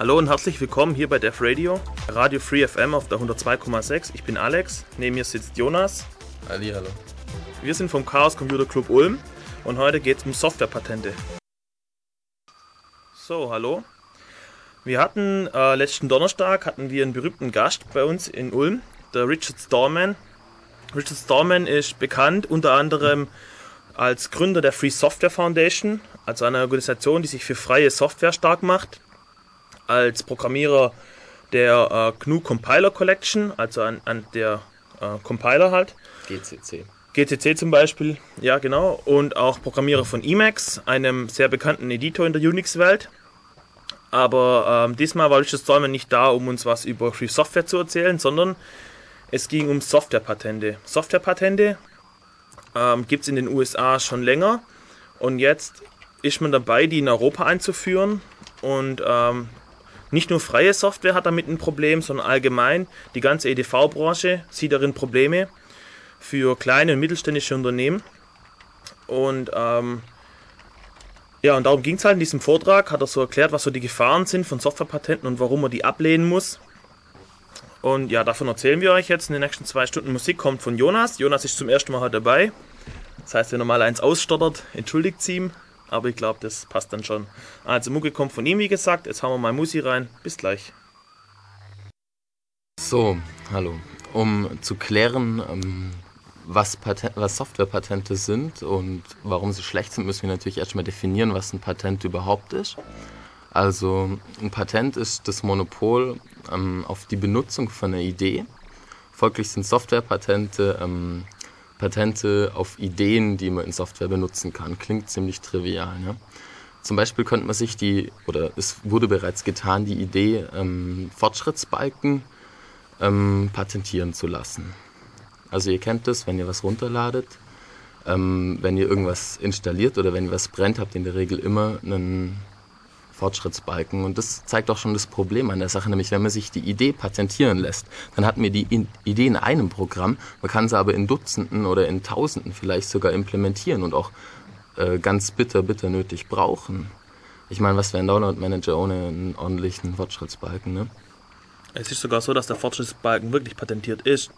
Hallo und herzlich willkommen hier bei Def Radio, Radio Free FM auf der 102,6. Ich bin Alex, neben mir sitzt Jonas. Ali, hallo. Wir sind vom Chaos Computer Club Ulm und heute geht es um Softwarepatente. So, hallo. Wir hatten äh, letzten Donnerstag hatten wir einen berühmten Gast bei uns in Ulm, der Richard Stallman. Richard Stallman ist bekannt unter anderem als Gründer der Free Software Foundation, also einer Organisation, die sich für freie Software stark macht, als Programmierer der äh, GNU Compiler Collection, also an, an der äh, Compiler halt. GCC. GCC zum Beispiel, ja genau, und auch Programmierer von Emacs, einem sehr bekannten Editor in der Unix-Welt. Aber ähm, diesmal war Richard Stallman nicht da, um uns was über Free Software zu erzählen, sondern es ging um Softwarepatente. Softwarepatente ähm, gibt es in den USA schon länger und jetzt ist man dabei, die in Europa einzuführen. Und ähm, nicht nur freie Software hat damit ein Problem, sondern allgemein die ganze EDV-Branche sieht darin Probleme für kleine und mittelständische Unternehmen. Und ähm, ja, und darum ging es halt in diesem Vortrag, hat er so erklärt, was so die Gefahren sind von Softwarepatenten und warum man die ablehnen muss. Und ja, davon erzählen wir euch jetzt in den nächsten zwei Stunden. Musik kommt von Jonas. Jonas ist zum ersten Mal heute dabei. Das heißt, wenn er mal eins ausstottert, entschuldigt sie ihm. Aber ich glaube, das passt dann schon. Also Mucke kommt von ihm, wie gesagt. Jetzt hauen wir mal Musi rein. Bis gleich. So, hallo. Um zu klären, ähm, was, Patent, was Softwarepatente sind und warum sie schlecht sind, müssen wir natürlich erstmal definieren, was ein Patent überhaupt ist. Also ein Patent ist das Monopol ähm, auf die Benutzung von einer Idee. Folglich sind Softwarepatente ähm, Patente auf Ideen, die man in Software benutzen kann. Klingt ziemlich trivial. Ne? Zum Beispiel könnte man sich die, oder es wurde bereits getan, die Idee, ähm, Fortschrittsbalken ähm, patentieren zu lassen. Also ihr kennt das, wenn ihr was runterladet, ähm, wenn ihr irgendwas installiert oder wenn ihr was brennt, habt ihr in der Regel immer einen Fortschrittsbalken. Und das zeigt auch schon das Problem an der Sache, nämlich wenn man sich die Idee patentieren lässt, dann hat man die Idee in einem Programm, man kann sie aber in Dutzenden oder in Tausenden vielleicht sogar implementieren und auch äh, ganz bitter, bitter nötig brauchen. Ich meine, was wäre ein Download-Manager ohne einen ordentlichen Fortschrittsbalken, ne? Es ist sogar so, dass der Fortschrittsbalken wirklich patentiert ist.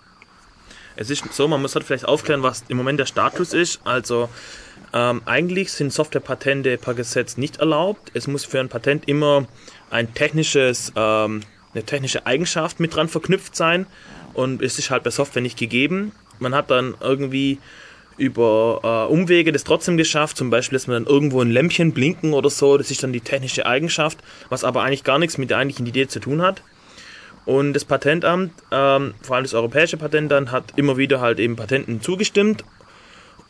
Es ist so, man muss halt vielleicht aufklären, was im Moment der Status ist. Also ähm, eigentlich sind Softwarepatente per Gesetz nicht erlaubt. Es muss für ein Patent immer ein technisches, ähm, eine technische Eigenschaft mit dran verknüpft sein. Und es ist halt bei Software nicht gegeben. Man hat dann irgendwie über äh, Umwege das trotzdem geschafft. Zum Beispiel lässt man dann irgendwo ein Lämpchen blinken oder so. Das ist dann die technische Eigenschaft, was aber eigentlich gar nichts mit der eigentlichen Idee zu tun hat. Und das Patentamt, ähm, vor allem das europäische Patentamt, hat immer wieder halt eben Patenten zugestimmt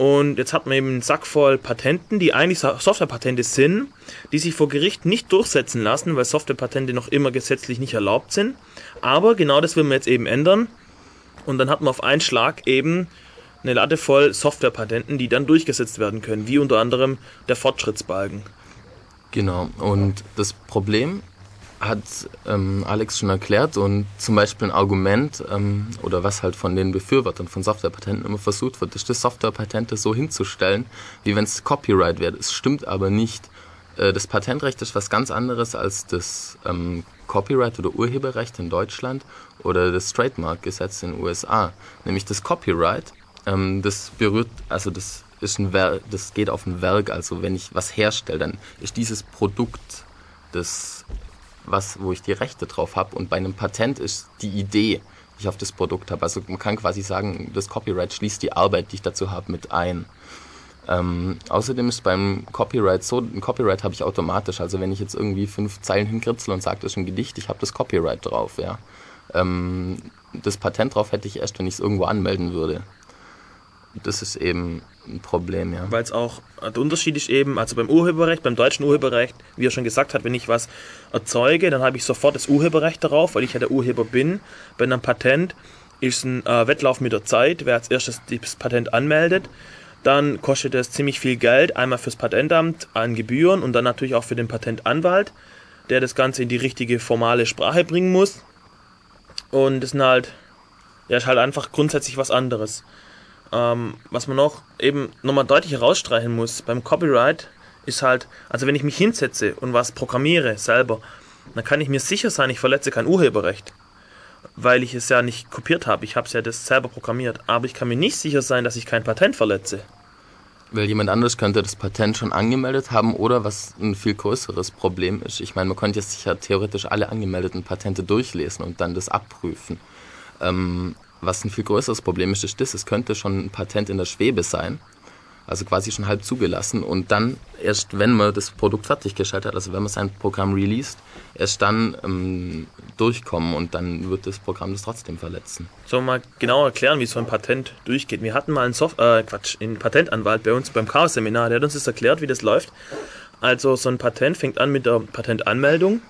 und jetzt hat man eben einen Sack voll Patenten, die eigentlich Softwarepatente sind, die sich vor Gericht nicht durchsetzen lassen, weil Softwarepatente noch immer gesetzlich nicht erlaubt sind. Aber genau das will man jetzt eben ändern. Und dann hat man auf einen Schlag eben eine Latte voll Softwarepatenten, die dann durchgesetzt werden können, wie unter anderem der Fortschrittsbalken. Genau, und das Problem hat ähm, Alex schon erklärt und zum Beispiel ein Argument ähm, oder was halt von den Befürwortern von Softwarepatenten immer versucht wird, ist das Softwarepatente so hinzustellen, wie wenn es Copyright wäre. Es stimmt aber nicht. Äh, das Patentrecht ist was ganz anderes als das ähm, Copyright oder Urheberrecht in Deutschland oder das Trademark-Gesetz in den USA. Nämlich das Copyright, ähm, das berührt, also das ist ein Werk, das geht auf ein Werk, also wenn ich was herstelle, dann ist dieses Produkt das was, wo ich die Rechte drauf habe. Und bei einem Patent ist die Idee, die ich auf das Produkt habe. Also man kann quasi sagen, das Copyright schließt die Arbeit, die ich dazu habe, mit ein. Ähm, außerdem ist beim Copyright so, ein Copyright habe ich automatisch. Also wenn ich jetzt irgendwie fünf Zeilen hinkritzel und sage, das ist ein Gedicht, ich habe das Copyright drauf. Ja. Ähm, das Patent drauf hätte ich erst, wenn ich es irgendwo anmelden würde. Das ist eben ein Problem, ja. Weil es auch, der Unterschied ist eben, also beim Urheberrecht, beim deutschen Urheberrecht, wie er schon gesagt hat, wenn ich was erzeuge, dann habe ich sofort das Urheberrecht darauf, weil ich ja der Urheber bin. Bei einem Patent ist ein äh, Wettlauf mit der Zeit, wer als erstes das Patent anmeldet. Dann kostet es ziemlich viel Geld, einmal fürs Patentamt an Gebühren und dann natürlich auch für den Patentanwalt, der das Ganze in die richtige formale Sprache bringen muss. Und das sind halt, ja, ist halt einfach grundsätzlich was anderes. Ähm, was man noch eben nochmal deutlich herausstreichen muss beim Copyright ist halt, also wenn ich mich hinsetze und was programmiere selber, dann kann ich mir sicher sein, ich verletze kein Urheberrecht, weil ich es ja nicht kopiert habe. Ich habe es ja das selber programmiert. Aber ich kann mir nicht sicher sein, dass ich kein Patent verletze. Weil jemand anderes könnte das Patent schon angemeldet haben oder was ein viel größeres Problem ist. Ich meine, man könnte jetzt sicher theoretisch alle angemeldeten Patente durchlesen und dann das abprüfen. Ähm, was ein viel größeres Problem ist, ist das, es könnte schon ein Patent in der Schwebe sein also quasi schon halb zugelassen und dann erst, wenn man das Produkt fertiggestellt hat, also wenn man sein Programm released, erst dann ähm, durchkommen und dann wird das Programm das trotzdem verletzen. Sollen wir mal genau erklären, wie so ein Patent durchgeht? Wir hatten mal einen, Soft äh, Quatsch, einen Patentanwalt bei uns beim Chaos-Seminar, der hat uns das erklärt, wie das läuft. Also so ein Patent fängt an mit der Patentanmeldung.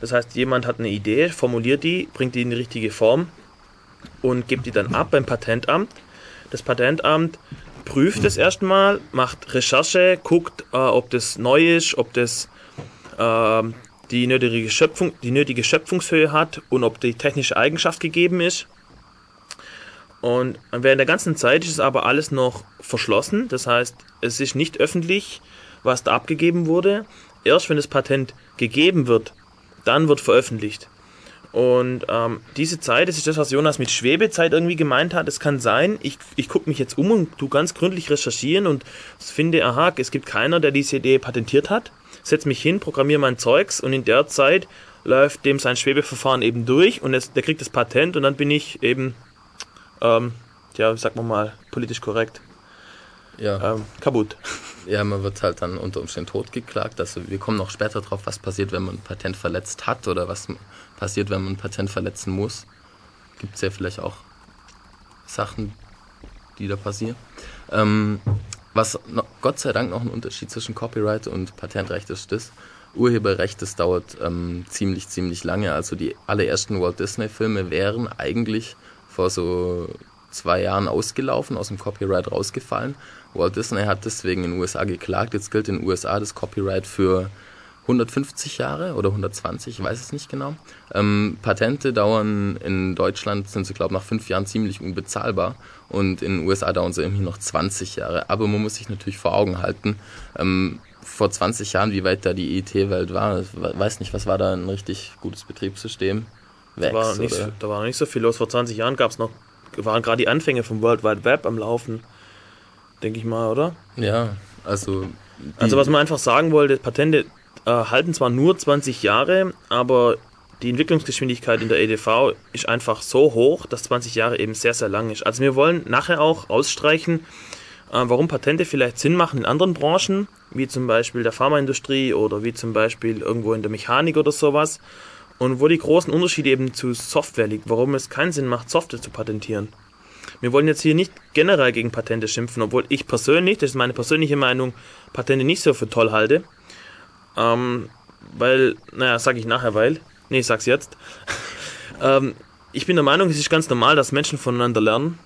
Das heißt, jemand hat eine Idee, formuliert die, bringt die in die richtige Form und gibt die dann ab beim Patentamt. Das Patentamt prüft es erstmal, macht Recherche, guckt, äh, ob das neu ist, ob das äh, die, nötige Schöpfung, die nötige Schöpfungshöhe hat und ob die technische Eigenschaft gegeben ist. Und während der ganzen Zeit ist es aber alles noch verschlossen. Das heißt, es ist nicht öffentlich, was da abgegeben wurde. Erst wenn das Patent gegeben wird, dann wird veröffentlicht. Und ähm, diese Zeit, das ist das, was Jonas mit Schwebezeit irgendwie gemeint hat. Es kann sein, ich, ich gucke mich jetzt um und tu ganz gründlich recherchieren und finde, aha, es gibt keiner, der diese Idee patentiert hat. Setze mich hin, programmiere mein Zeugs und in der Zeit läuft dem sein Schwebeverfahren eben durch und es, der kriegt das Patent und dann bin ich eben, ähm, ja, sagen wir mal, politisch korrekt. Ja. Ähm, kaputt. Ja, man wird halt dann unter Umständen totgeklagt. Also wir kommen noch später drauf, was passiert, wenn man ein Patent verletzt hat oder was passiert, wenn man ein Patent verletzen muss. Gibt es ja vielleicht auch Sachen, die da passieren. Ähm, was noch, Gott sei Dank noch ein Unterschied zwischen Copyright und Patentrecht ist, das Urheberrecht, das dauert ähm, ziemlich, ziemlich lange. Also die allerersten Walt Disney-Filme wären eigentlich vor so zwei Jahren ausgelaufen, aus dem Copyright rausgefallen. Walt Disney hat deswegen in den USA geklagt. Jetzt gilt in den USA das Copyright für 150 Jahre oder 120, ich weiß es nicht genau. Ähm, Patente dauern in Deutschland, sind sie glaube ich nach fünf Jahren ziemlich unbezahlbar und in den USA dauern sie irgendwie noch 20 Jahre. Aber man muss sich natürlich vor Augen halten, ähm, vor 20 Jahren, wie weit da die IT-Welt war. Ich weiß nicht, was war da ein richtig gutes Betriebssystem? Vex, da, war nicht, da war nicht so viel los. Vor 20 Jahren gab es noch, waren gerade die Anfänge vom World Wide Web am Laufen, denke ich mal, oder? Ja, also. Also was man einfach sagen wollte, Patente äh, halten zwar nur 20 Jahre, aber die Entwicklungsgeschwindigkeit in der EDV ist einfach so hoch, dass 20 Jahre eben sehr, sehr lang ist. Also wir wollen nachher auch ausstreichen, äh, warum Patente vielleicht Sinn machen in anderen Branchen, wie zum Beispiel der Pharmaindustrie oder wie zum Beispiel irgendwo in der Mechanik oder sowas. Und wo die großen Unterschiede eben zu Software liegen, warum es keinen Sinn macht, Software zu patentieren. Wir wollen jetzt hier nicht generell gegen Patente schimpfen, obwohl ich persönlich, das ist meine persönliche Meinung, Patente nicht so für toll halte. Ähm, weil, naja, sag ich nachher, weil. Nee, ich sag's jetzt. ähm, ich bin der Meinung, es ist ganz normal, dass Menschen voneinander lernen.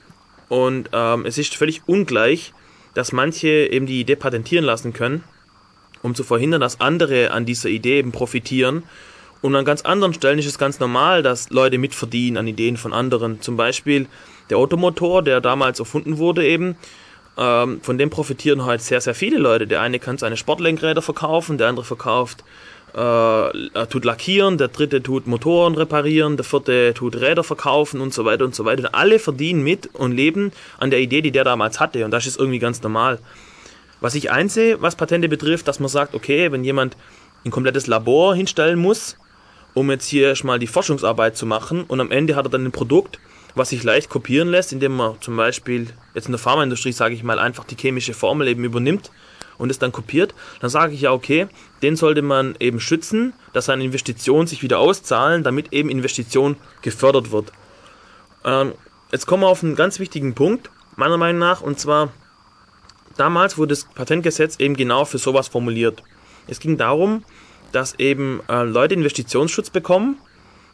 Und ähm, es ist völlig ungleich, dass manche eben die Idee patentieren lassen können, um zu verhindern, dass andere an dieser Idee eben profitieren. Und an ganz anderen Stellen ist es ganz normal, dass Leute mitverdienen an Ideen von anderen. Zum Beispiel der Automotor, der damals erfunden wurde eben, ähm, von dem profitieren halt sehr, sehr viele Leute. Der eine kann seine Sportlenkräder verkaufen, der andere verkauft, äh, tut lackieren, der dritte tut Motoren reparieren, der vierte tut Räder verkaufen und so weiter und so weiter. Und alle verdienen mit und leben an der Idee, die der damals hatte. Und das ist irgendwie ganz normal. Was ich einsehe, was Patente betrifft, dass man sagt, okay, wenn jemand ein komplettes Labor hinstellen muss, um jetzt hier erstmal die Forschungsarbeit zu machen und am Ende hat er dann ein Produkt, was sich leicht kopieren lässt, indem man zum Beispiel jetzt in der Pharmaindustrie, sage ich mal, einfach die chemische Formel eben übernimmt und es dann kopiert, dann sage ich ja, okay, den sollte man eben schützen, dass seine Investitionen sich wieder auszahlen, damit eben Investition gefördert wird. Ähm, jetzt kommen wir auf einen ganz wichtigen Punkt, meiner Meinung nach, und zwar, damals wurde das Patentgesetz eben genau für sowas formuliert. Es ging darum, dass eben äh, Leute Investitionsschutz bekommen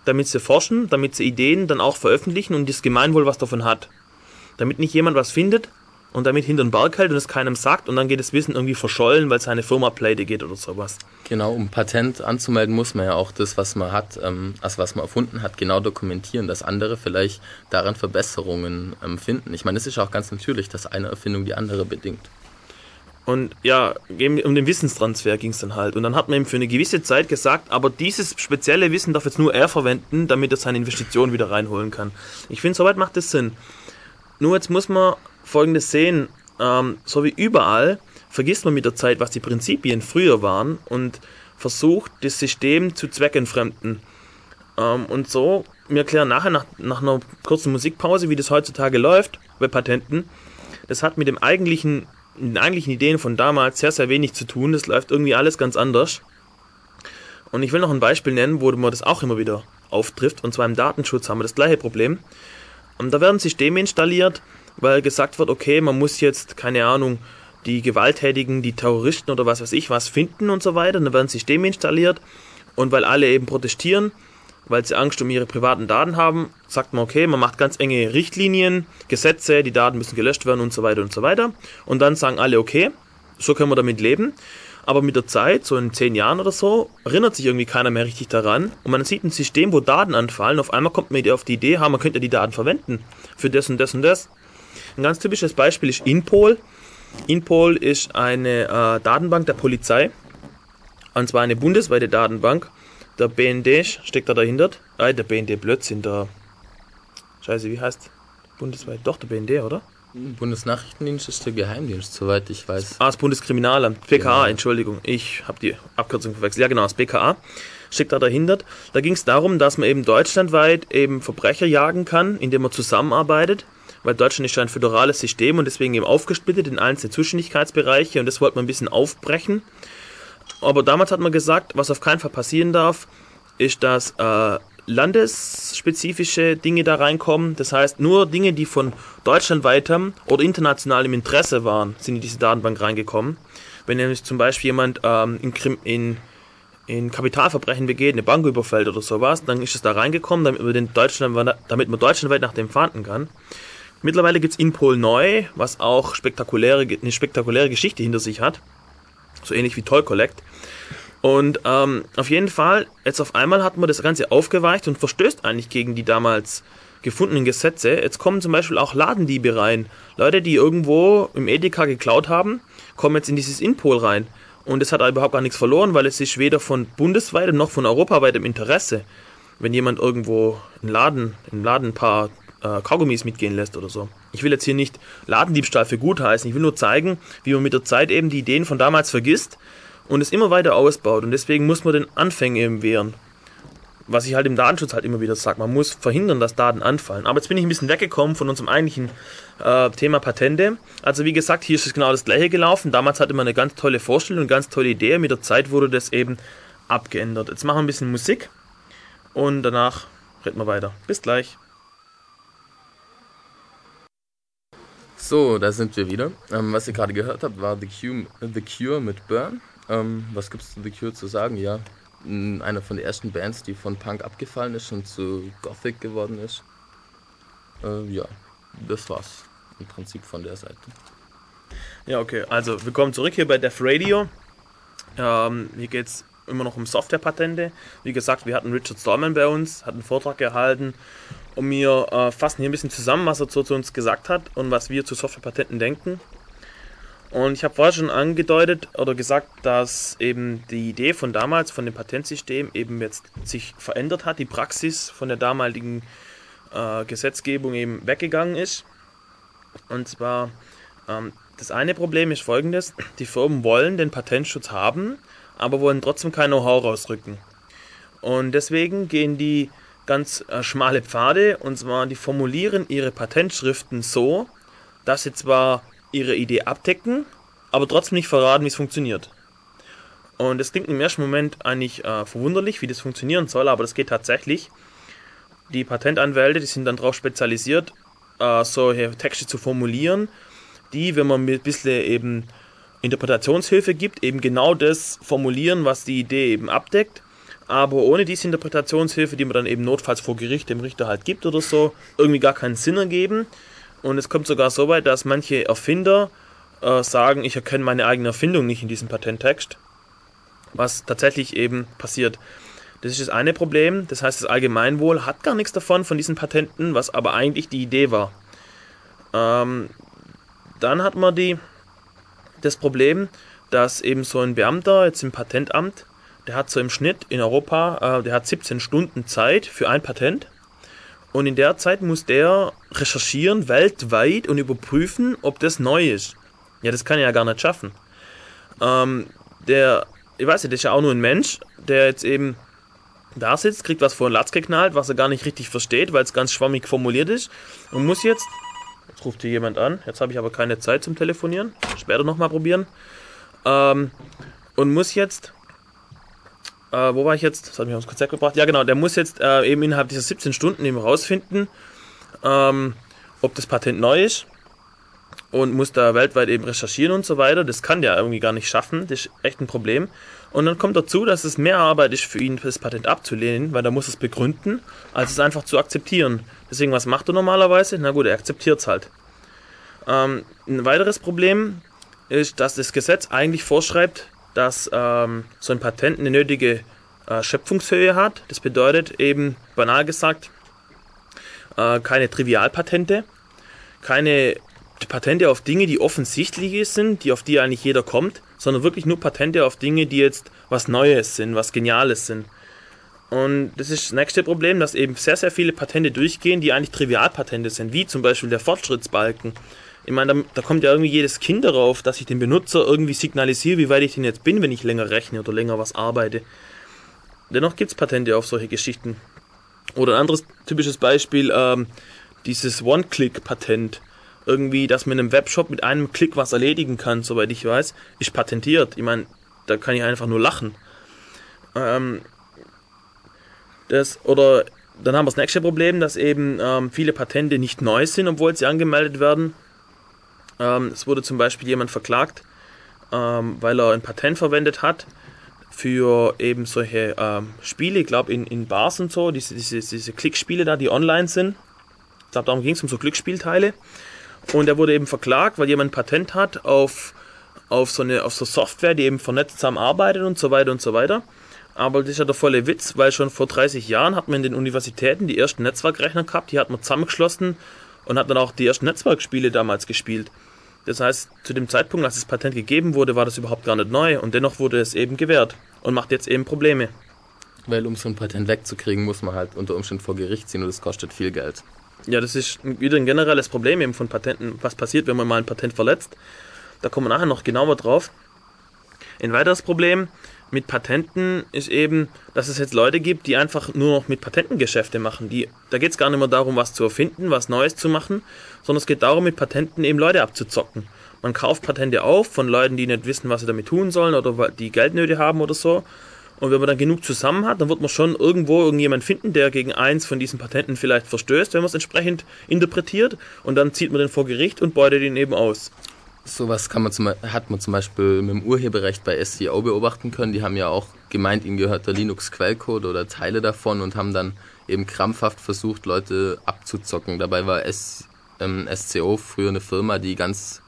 damit sie forschen, damit sie Ideen dann auch veröffentlichen und das Gemeinwohl was davon hat. Damit nicht jemand was findet und damit hinter den Berg hält und es keinem sagt und dann geht das Wissen irgendwie verschollen, weil seine Firma pleite geht oder sowas. Genau, um Patent anzumelden, muss man ja auch das, was man hat, ähm, also was man erfunden hat, genau dokumentieren, dass andere vielleicht daran Verbesserungen ähm, finden. Ich meine, es ist auch ganz natürlich, dass eine Erfindung die andere bedingt. Und ja, um den Wissenstransfer ging es dann halt. Und dann hat man ihm für eine gewisse Zeit gesagt, aber dieses spezielle Wissen darf jetzt nur er verwenden, damit er seine Investition wieder reinholen kann. Ich finde, soweit macht das Sinn. Nur jetzt muss man folgendes sehen, ähm, so wie überall vergisst man mit der Zeit, was die Prinzipien früher waren und versucht, das System zu zweckentfremden. Ähm, und so, wir erklären nachher nach, nach einer kurzen Musikpause, wie das heutzutage läuft bei Patenten. Das hat mit dem eigentlichen den eigentlichen Ideen von damals sehr, sehr wenig zu tun. Das läuft irgendwie alles ganz anders. Und ich will noch ein Beispiel nennen, wo man das auch immer wieder auftrifft. Und zwar im Datenschutz haben wir das gleiche Problem. Und da werden Systeme installiert, weil gesagt wird, okay, man muss jetzt, keine Ahnung, die Gewalttätigen, die Terroristen oder was weiß ich was finden und so weiter. Und dann werden Systeme installiert. Und weil alle eben protestieren, weil sie Angst um ihre privaten Daten haben, sagt man, okay, man macht ganz enge Richtlinien, Gesetze, die Daten müssen gelöscht werden und so weiter und so weiter. Und dann sagen alle, okay, so können wir damit leben. Aber mit der Zeit, so in zehn Jahren oder so, erinnert sich irgendwie keiner mehr richtig daran. Und man sieht ein System, wo Daten anfallen. Auf einmal kommt man auf die Idee, man könnte die Daten verwenden für das und das und das. Ein ganz typisches Beispiel ist Inpol. Inpol ist eine äh, Datenbank der Polizei. Und zwar eine bundesweite Datenbank der BND steckt da dahinter. Ah, der BND Blödsinn, der. Scheiße, wie heißt? Bundesweit. Doch, der BND, oder? Bundesnachrichtendienst ist der Geheimdienst, soweit ich weiß. Ah, das Bundeskriminalamt. BKA, genau. Entschuldigung. Ich habe die Abkürzung verwechselt. Ja, genau, das BKA steckt da dahinter. Da ging es darum, dass man eben deutschlandweit eben Verbrecher jagen kann, indem man zusammenarbeitet. Weil Deutschland ist ja ein föderales System und deswegen eben aufgesplittet in einzelne Zuständigkeitsbereiche und das wollte man ein bisschen aufbrechen. Aber damals hat man gesagt, was auf keinen Fall passieren darf, ist, dass äh, landesspezifische Dinge da reinkommen. Das heißt, nur Dinge, die von deutschlandweitem oder internationalem Interesse waren, sind in diese Datenbank reingekommen. Wenn nämlich zum Beispiel jemand ähm, in, in, in Kapitalverbrechen begeht, eine Bank überfällt oder sowas, dann ist es da reingekommen, damit man, Deutschland, damit man deutschlandweit nach dem fahnden kann. Mittlerweile gibt es Inpol neu, was auch spektakuläre, eine spektakuläre Geschichte hinter sich hat so ähnlich wie Toy Collect. Und ähm, auf jeden Fall, jetzt auf einmal hat man das Ganze aufgeweicht und verstößt eigentlich gegen die damals gefundenen Gesetze. Jetzt kommen zum Beispiel auch Ladendiebe rein. Leute, die irgendwo im Edeka geklaut haben, kommen jetzt in dieses Inpol rein. Und es hat überhaupt gar nichts verloren, weil es ist weder von bundesweitem noch von europaweitem Interesse, wenn jemand irgendwo im Laden, im Laden ein paar äh, Kaugummis mitgehen lässt oder so. Ich will jetzt hier nicht Ladendiebstahl für gut heißen. Ich will nur zeigen, wie man mit der Zeit eben die Ideen von damals vergisst und es immer weiter ausbaut. Und deswegen muss man den Anfängen eben wehren. Was ich halt im Datenschutz halt immer wieder sage, man muss verhindern, dass Daten anfallen. Aber jetzt bin ich ein bisschen weggekommen von unserem eigentlichen äh, Thema Patente. Also wie gesagt, hier ist es genau das gleiche gelaufen. Damals hatte man eine ganz tolle Vorstellung, eine ganz tolle Idee. Mit der Zeit wurde das eben abgeändert. Jetzt machen wir ein bisschen Musik und danach reden wir weiter. Bis gleich. So, da sind wir wieder. Ähm, was ihr gerade gehört habt, war The Cure, The Cure mit Burn. Ähm, was gibt es zu The Cure zu sagen? Ja, einer von den ersten Bands, die von Punk abgefallen ist und zu Gothic geworden ist. Äh, ja, das war's im Prinzip von der Seite. Ja, okay, also willkommen zurück hier bei Def Radio. Ähm, hier geht's immer noch um Softwarepatente. Wie gesagt, wir hatten Richard Stallman bei uns, hat einen Vortrag gehalten und wir äh, fassen hier ein bisschen zusammen, was er so zu uns gesagt hat und was wir zu Softwarepatenten denken. Und ich habe vorher schon angedeutet oder gesagt, dass eben die Idee von damals, von dem Patentsystem, eben jetzt sich verändert hat, die Praxis von der damaligen äh, Gesetzgebung eben weggegangen ist. Und zwar, ähm, das eine Problem ist folgendes, die Firmen wollen den Patentschutz haben, aber wollen trotzdem kein Know-how rausrücken. Und deswegen gehen die ganz äh, schmale Pfade und zwar die formulieren ihre Patentschriften so, dass sie zwar ihre Idee abdecken, aber trotzdem nicht verraten, wie es funktioniert. Und das klingt im ersten Moment eigentlich äh, verwunderlich, wie das funktionieren soll, aber das geht tatsächlich. Die Patentanwälte, die sind dann darauf spezialisiert, äh, solche Texte zu formulieren, die, wenn man mit ein bisschen eben Interpretationshilfe gibt, eben genau das formulieren, was die Idee eben abdeckt aber ohne diese Interpretationshilfe, die man dann eben notfalls vor Gericht dem Richter halt gibt oder so, irgendwie gar keinen Sinn ergeben. Und es kommt sogar so weit, dass manche Erfinder äh, sagen, ich erkenne meine eigene Erfindung nicht in diesem Patenttext. Was tatsächlich eben passiert. Das ist das eine Problem. Das heißt, das Allgemeinwohl hat gar nichts davon, von diesen Patenten, was aber eigentlich die Idee war. Ähm, dann hat man die, das Problem, dass eben so ein Beamter jetzt im Patentamt, der hat so im Schnitt in Europa, äh, der hat 17 Stunden Zeit für ein Patent. Und in der Zeit muss der recherchieren weltweit und überprüfen, ob das neu ist. Ja, das kann er ja gar nicht schaffen. Ähm, der, ich weiß nicht, das ist ja auch nur ein Mensch, der jetzt eben da sitzt, kriegt was vor den Latz geknallt, was er gar nicht richtig versteht, weil es ganz schwammig formuliert ist und muss jetzt, jetzt ruft hier jemand an, jetzt habe ich aber keine Zeit zum Telefonieren, später nochmal probieren, ähm, und muss jetzt, äh, wo war ich jetzt, das hat mich aufs Konzept gebracht, ja genau, der muss jetzt äh, eben innerhalb dieser 17 Stunden eben rausfinden, ähm, ob das Patent neu ist und muss da weltweit eben recherchieren und so weiter. Das kann der irgendwie gar nicht schaffen. Das ist echt ein Problem. Und dann kommt dazu, dass es mehr Arbeit ist für ihn, das Patent abzulehnen, weil er muss es begründen, als es einfach zu akzeptieren. Deswegen, was macht er normalerweise? Na gut, er akzeptiert es halt. Ähm, ein weiteres Problem ist, dass das Gesetz eigentlich vorschreibt, dass ähm, so ein Patent eine nötige äh, Schöpfungshöhe hat. Das bedeutet eben, banal gesagt, äh, keine Trivialpatente, keine Patente auf Dinge, die offensichtlich sind, die auf die eigentlich jeder kommt, sondern wirklich nur Patente auf Dinge, die jetzt was Neues sind, was Geniales sind. Und das ist das nächste Problem, dass eben sehr, sehr viele Patente durchgehen, die eigentlich Trivialpatente sind, wie zum Beispiel der Fortschrittsbalken. Ich meine, da, da, kommt ja irgendwie jedes Kind darauf, dass ich dem Benutzer irgendwie signalisiere, wie weit ich denn jetzt bin, wenn ich länger rechne oder länger was arbeite. Dennoch gibt es Patente auf solche Geschichten. Oder ein anderes typisches Beispiel, ähm, dieses One-Click-Patent irgendwie, dass man in einem Webshop mit einem Klick was erledigen kann, soweit ich weiß, ist patentiert. Ich meine, da kann ich einfach nur lachen. Ähm, das, oder dann haben wir das nächste Problem, dass eben ähm, viele Patente nicht neu sind, obwohl sie angemeldet werden. Ähm, es wurde zum Beispiel jemand verklagt, ähm, weil er ein Patent verwendet hat für eben solche ähm, Spiele, ich glaube in, in Bars und so, diese, diese, diese Klickspiele da, die online sind. Ich glaube, darum ging es um so Glücksspielteile. Und er wurde eben verklagt, weil jemand ein Patent hat auf, auf, so eine auf so Software, die eben vernetzt zusammenarbeitet und so weiter und so weiter. Aber das ist ja der volle Witz, weil schon vor 30 Jahren hat man in den Universitäten die ersten Netzwerkrechner gehabt, die hat man zusammengeschlossen und hat dann auch die ersten Netzwerkspiele damals gespielt. Das heißt, zu dem Zeitpunkt, als das Patent gegeben wurde, war das überhaupt gar nicht neu und dennoch wurde es eben gewährt und macht jetzt eben Probleme. Weil um so ein Patent wegzukriegen, muss man halt unter Umständen vor Gericht ziehen und das kostet viel Geld. Ja, das ist wieder ein generelles Problem eben von Patenten. Was passiert, wenn man mal ein Patent verletzt? Da kommen wir nachher noch genauer drauf. Ein weiteres Problem mit Patenten ist eben, dass es jetzt Leute gibt, die einfach nur noch mit Patenten Geschäfte machen. Die, da geht es gar nicht mehr darum, was zu erfinden, was Neues zu machen, sondern es geht darum, mit Patenten eben Leute abzuzocken. Man kauft Patente auf von Leuten, die nicht wissen, was sie damit tun sollen oder die Geldnöte haben oder so und wenn man dann genug zusammen hat, dann wird man schon irgendwo irgendjemand finden, der gegen eins von diesen Patenten vielleicht verstößt, wenn man es entsprechend interpretiert. Und dann zieht man den vor Gericht und beutet ihn eben aus. Sowas kann man zum, hat man zum Beispiel mit dem Urheberrecht bei SEO beobachten können. Die haben ja auch gemeint, ihnen gehört der Linux-Quellcode oder Teile davon und haben dann eben krampfhaft versucht, Leute abzuzocken. Dabei war S, ähm, SCO früher eine Firma, die ganz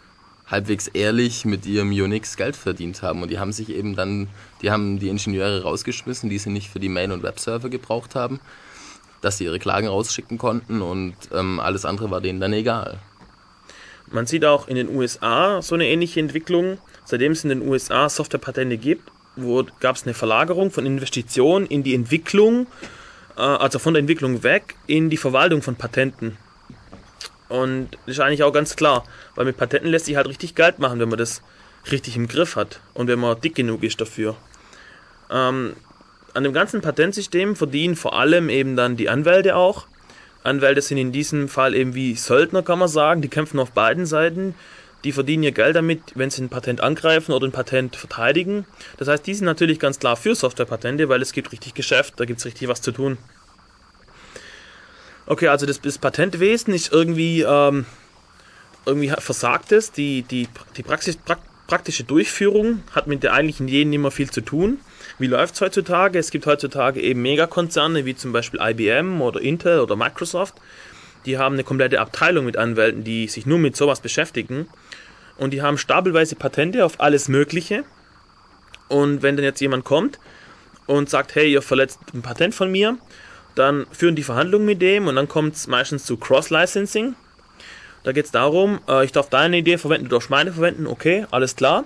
halbwegs ehrlich mit ihrem Unix Geld verdient haben. Und die haben sich eben dann, die haben die Ingenieure rausgeschmissen, die sie nicht für die Mail- und Webserver gebraucht haben, dass sie ihre Klagen rausschicken konnten und ähm, alles andere war denen dann egal. Man sieht auch in den USA so eine ähnliche Entwicklung. Seitdem es in den USA Softwarepatente gibt, gab es eine Verlagerung von Investitionen in die Entwicklung, äh, also von der Entwicklung weg in die Verwaltung von Patenten. Und das ist eigentlich auch ganz klar, weil mit Patenten lässt sich halt richtig Geld machen, wenn man das richtig im Griff hat und wenn man dick genug ist dafür. Ähm, an dem ganzen Patentsystem verdienen vor allem eben dann die Anwälte auch. Anwälte sind in diesem Fall eben wie Söldner, kann man sagen. Die kämpfen auf beiden Seiten. Die verdienen ihr Geld damit, wenn sie ein Patent angreifen oder ein Patent verteidigen. Das heißt, die sind natürlich ganz klar für Softwarepatente, weil es gibt richtig Geschäft, da gibt es richtig was zu tun. Okay, also das, das Patentwesen ist irgendwie, ähm, irgendwie versagt es. Die, die, die Praxis, pra, praktische Durchführung hat mit der eigentlichen Idee nicht mehr viel zu tun. Wie läuft es heutzutage? Es gibt heutzutage eben Megakonzerne wie zum Beispiel IBM oder Intel oder Microsoft. Die haben eine komplette Abteilung mit Anwälten, die sich nur mit sowas beschäftigen. Und die haben stapelweise Patente auf alles Mögliche. Und wenn dann jetzt jemand kommt und sagt, hey, ihr verletzt ein Patent von mir, dann führen die Verhandlungen mit dem und dann kommt es meistens zu Cross-Licensing. Da geht es darum, äh, ich darf deine Idee verwenden, du darfst meine verwenden, okay, alles klar.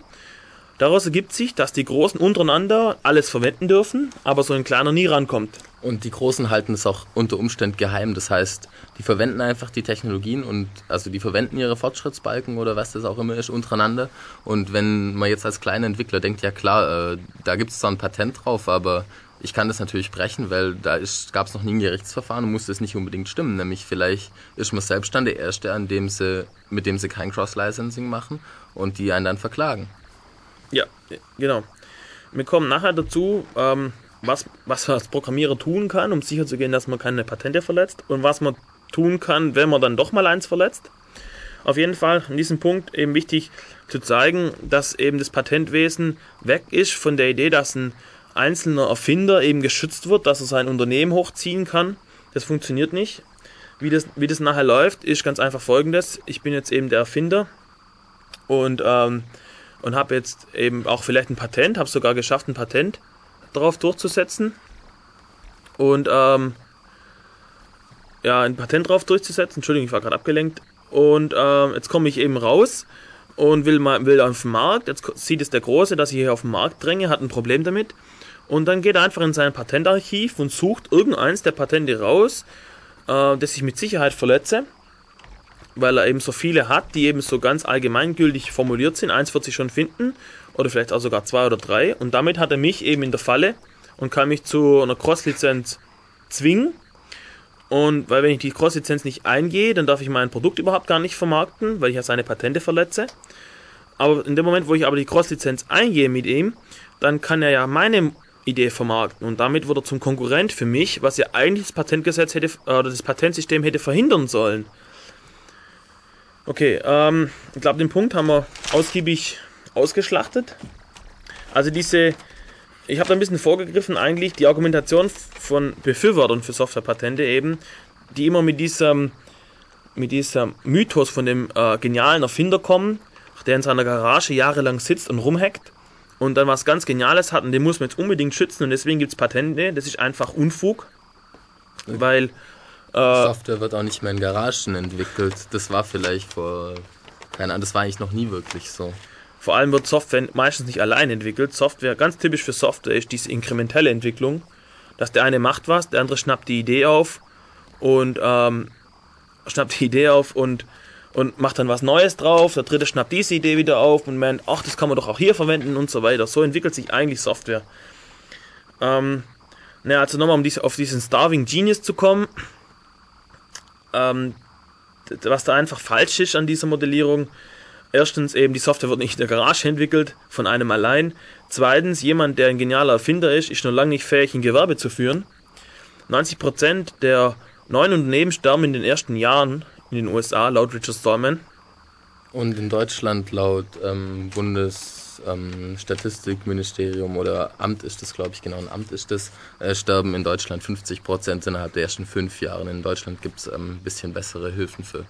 Daraus ergibt sich, dass die Großen untereinander alles verwenden dürfen, aber so ein kleiner nie rankommt. Und die Großen halten es auch unter Umständen geheim. Das heißt, die verwenden einfach die Technologien und also die verwenden ihre Fortschrittsbalken oder was das auch immer ist untereinander. Und wenn man jetzt als kleiner Entwickler denkt, ja klar, äh, da gibt es zwar ein Patent drauf, aber ich kann das natürlich brechen, weil da gab es noch nie ein Gerichtsverfahren und musste es nicht unbedingt stimmen. Nämlich vielleicht ist man selbst dann der Erste, an dem sie, mit dem sie kein Cross-Licensing machen und die einen dann verklagen. Ja, genau. Wir kommen nachher dazu, ähm, was, was man als Programmierer tun kann, um sicherzugehen, dass man keine Patente verletzt und was man tun kann, wenn man dann doch mal eins verletzt. Auf jeden Fall an diesem Punkt eben wichtig zu zeigen, dass eben das Patentwesen weg ist von der Idee, dass ein einzelner Erfinder eben geschützt wird, dass er sein Unternehmen hochziehen kann. Das funktioniert nicht. Wie das, wie das nachher läuft, ist ganz einfach folgendes. Ich bin jetzt eben der Erfinder und ähm, und habe jetzt eben auch vielleicht ein Patent, habe sogar geschafft, ein Patent darauf durchzusetzen und ähm, ja, ein Patent drauf durchzusetzen. Entschuldigung, ich war gerade abgelenkt. Und ähm, jetzt komme ich eben raus und will mal will auf den Markt. Jetzt sieht es der Große, dass ich hier auf den Markt dränge, hat ein Problem damit. Und dann geht er einfach in sein Patentarchiv und sucht irgendeins der Patente raus, äh, das ich mit Sicherheit verletze weil er eben so viele hat, die eben so ganz allgemeingültig formuliert sind. Eins wird sich schon finden oder vielleicht auch sogar zwei oder drei. Und damit hat er mich eben in der Falle und kann mich zu einer Cross-Lizenz zwingen. Und weil wenn ich die Cross-Lizenz nicht eingehe, dann darf ich mein Produkt überhaupt gar nicht vermarkten, weil ich ja seine Patente verletze. Aber in dem Moment, wo ich aber die Cross-Lizenz eingehe mit ihm, dann kann er ja meine Idee vermarkten und damit wird er zum Konkurrent für mich, was ja eigentlich das Patentgesetz hätte oder das Patentsystem hätte verhindern sollen. Okay, ähm, ich glaube, den Punkt haben wir ausgiebig ausgeschlachtet. Also diese, ich habe da ein bisschen vorgegriffen, eigentlich die Argumentation von Befürwortern für Softwarepatente eben, die immer mit diesem, mit diesem Mythos von dem äh, genialen Erfinder kommen, der in seiner Garage jahrelang sitzt und rumhackt und dann was ganz Geniales hat und den muss man jetzt unbedingt schützen und deswegen gibt es Patente. Das ist einfach Unfug, weil äh, Software wird auch nicht mehr in Garagen entwickelt. Das war vielleicht vor, keine Ahnung, das war eigentlich noch nie wirklich so. Vor allem wird Software meistens nicht allein entwickelt. Software, ganz typisch für Software ist diese inkrementelle Entwicklung, dass der eine macht was, der andere schnappt die Idee auf und ähm, schnappt die Idee auf und, und macht dann was Neues drauf. Der dritte schnappt diese Idee wieder auf und meint, ach, das kann man doch auch hier verwenden und so weiter. So entwickelt sich eigentlich Software. Ähm, naja, also nochmal, um auf diesen Starving Genius zu kommen ähm, was da einfach falsch ist an dieser Modellierung. Erstens eben, die Software wird nicht in der Garage entwickelt, von einem allein. Zweitens, jemand, der ein genialer Erfinder ist, ist noch lange nicht fähig, ein Gewerbe zu führen. 90% der neuen Unternehmen sterben in den ersten Jahren in den USA, laut Richard Stallman. Und in Deutschland laut ähm, Bundes ähm, oder Amt ist das, glaube ich, genau, ein Amt ist das, äh, sterben in Deutschland 50 Prozent innerhalb der ersten fünf Jahre. In Deutschland gibt es ähm, ein bisschen bessere Hilfen für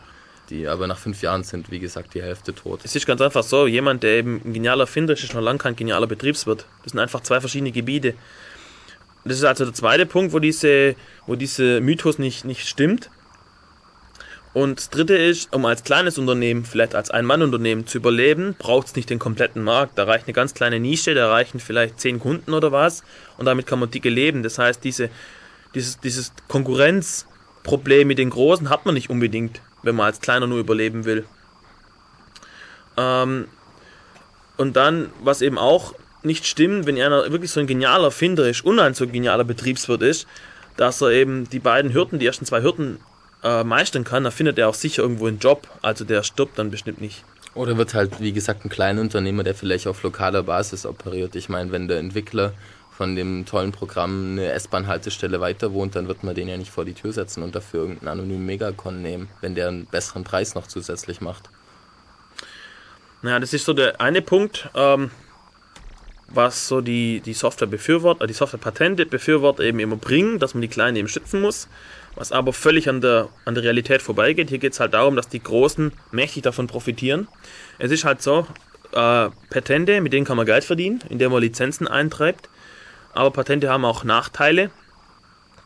die, aber nach fünf Jahren sind, wie gesagt, die Hälfte tot. Es ist ganz einfach so, jemand, der eben ein genialer Erfinder ist, ist noch lange kein genialer Betriebswirt. Das sind einfach zwei verschiedene Gebiete. Das ist also der zweite Punkt, wo diese, wo diese Mythos nicht, nicht stimmt. Und das dritte ist, um als kleines Unternehmen, vielleicht als Ein-Mann-Unternehmen zu überleben, braucht es nicht den kompletten Markt. Da reicht eine ganz kleine Nische, da reichen vielleicht zehn Kunden oder was und damit kann man dicke leben. Das heißt, diese, dieses, dieses Konkurrenzproblem mit den Großen hat man nicht unbedingt, wenn man als Kleiner nur überleben will. Ähm, und dann, was eben auch nicht stimmt, wenn einer wirklich so ein genialer Erfinder ist und ein so genialer Betriebswirt ist, dass er eben die beiden Hürden, die ersten zwei Hürden äh, meistern kann, dann findet er auch sicher irgendwo einen Job. Also der stirbt dann bestimmt nicht. Oder wird halt, wie gesagt, ein kleiner Unternehmer, der vielleicht auf lokaler Basis operiert. Ich meine, wenn der Entwickler von dem tollen Programm eine S-Bahn-Haltestelle weiter wohnt, dann wird man den ja nicht vor die Tür setzen und dafür irgendeinen anonymen Megacon nehmen, wenn der einen besseren Preis noch zusätzlich macht. Naja, das ist so der eine Punkt, ähm, was so die, die Software befürwortet, die Software-Patente befürwortet eben immer bringen, dass man die Kleinen eben schützen muss was aber völlig an der, an der Realität vorbeigeht. Hier geht es halt darum, dass die Großen mächtig davon profitieren. Es ist halt so, äh, Patente, mit denen kann man Geld verdienen, indem man Lizenzen eintreibt. Aber Patente haben auch Nachteile.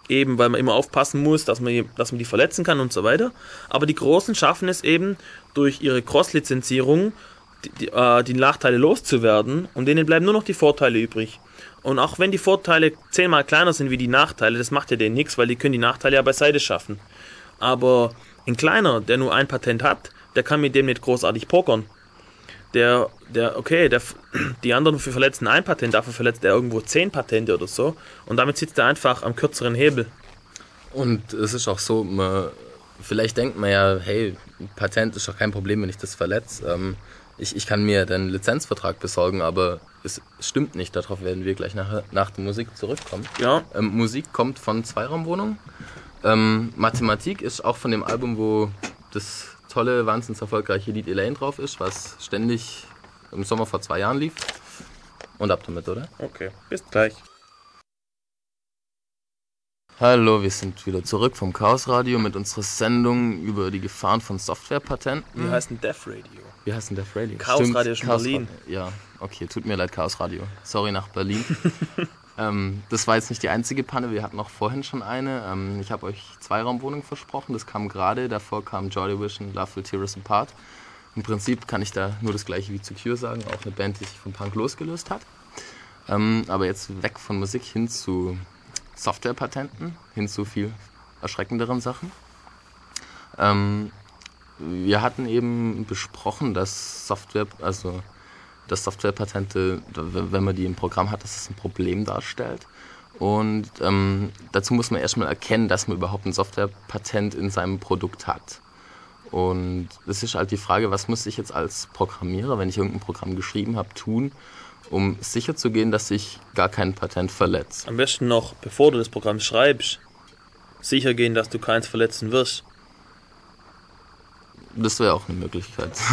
eben weil man immer aufpassen muss, dass man, dass man die verletzen kann und so weiter. Aber die Großen schaffen es eben durch ihre Cross-Lizenzierung, die, die, äh, die Nachteile loszuwerden und denen bleiben nur noch die Vorteile übrig. Und auch wenn die Vorteile zehnmal kleiner sind wie die Nachteile, das macht ja denen nichts, weil die können die Nachteile ja beiseite schaffen. Aber ein kleiner, der nur ein Patent hat, der kann mit dem nicht großartig pokern. Der, der, okay, der, die anderen verletzen ein Patent, dafür verletzt er irgendwo zehn Patente oder so. Und damit sitzt er einfach am kürzeren Hebel. Und es ist auch so, man, vielleicht denkt man ja, hey, Patent ist doch kein Problem, wenn ich das verletze. Ähm, ich, ich kann mir den Lizenzvertrag besorgen, aber es stimmt nicht. Darauf werden wir gleich nach, nach der Musik zurückkommen. Ja. Ähm, Musik kommt von Zweiraumwohnung. Ähm, Mathematik ist auch von dem Album, wo das tolle, wahnsinnig erfolgreiche Lied Elaine drauf ist, was ständig im Sommer vor zwei Jahren lief. Und ab damit, oder? Okay, bis gleich. Hallo, wir sind wieder zurück vom Chaos Radio mit unserer Sendung über die Gefahren von Softwarepatenten. Wie heißt denn Death Radio? Wie heißt denn Death Radio? Chaos Radio ist in Chaos Berlin. Radio. Ja, okay, tut mir leid, Chaos Radio. Sorry nach Berlin. ähm, das war jetzt nicht die einzige Panne, wir hatten auch vorhin schon eine. Ähm, ich habe euch Zweiraumwohnung versprochen, das kam gerade. Davor kam Joy Division, Love Will Tear Us Apart. Im Prinzip kann ich da nur das gleiche wie zu Cure sagen, auch eine Band, die sich vom Punk losgelöst hat. Ähm, aber jetzt weg von Musik hin zu Softwarepatenten, hin zu viel erschreckenderen Sachen. Ähm, wir hatten eben besprochen, dass Software, also dass Softwarepatente, wenn man die im Programm hat, dass es ein Problem darstellt. Und ähm, dazu muss man erstmal erkennen, dass man überhaupt ein Softwarepatent in seinem Produkt hat. Und das ist halt die Frage, was muss ich jetzt als Programmierer, wenn ich irgendein Programm geschrieben habe, tun, um sicherzugehen, dass ich gar kein Patent verletze. Am besten noch, bevor du das Programm schreibst, sicher gehen, dass du keins verletzen wirst. Das wäre auch eine Möglichkeit.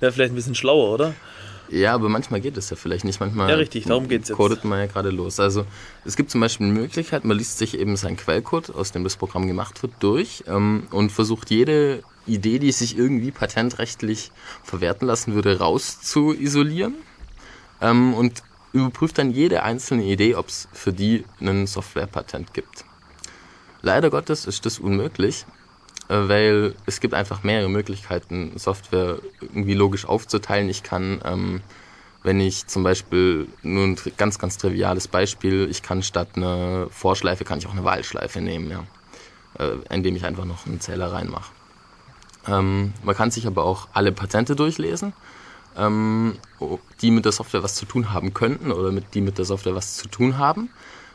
Wäre vielleicht ein bisschen schlauer, oder? Ja, aber manchmal geht es ja vielleicht nicht. Manchmal Ja, richtig, darum geht's jetzt. codet man ja gerade los. Also es gibt zum Beispiel eine Möglichkeit, man liest sich eben seinen Quellcode, aus dem das Programm gemacht wird, durch ähm, und versucht jede Idee, die sich irgendwie patentrechtlich verwerten lassen würde, raus zu isolieren ähm, und überprüft dann jede einzelne Idee, ob es für die einen Softwarepatent gibt. Leider Gottes ist das unmöglich, äh, weil es gibt einfach mehrere Möglichkeiten, Software irgendwie logisch aufzuteilen. Ich kann, ähm, wenn ich zum Beispiel nur ein ganz, ganz triviales Beispiel, ich kann statt einer Vorschleife, kann ich auch eine Wahlschleife nehmen, ja. Äh, indem ich einfach noch einen Zähler reinmache. Ähm, man kann sich aber auch alle Patente durchlesen, ähm, die mit der Software was zu tun haben könnten oder mit, die mit der Software was zu tun haben.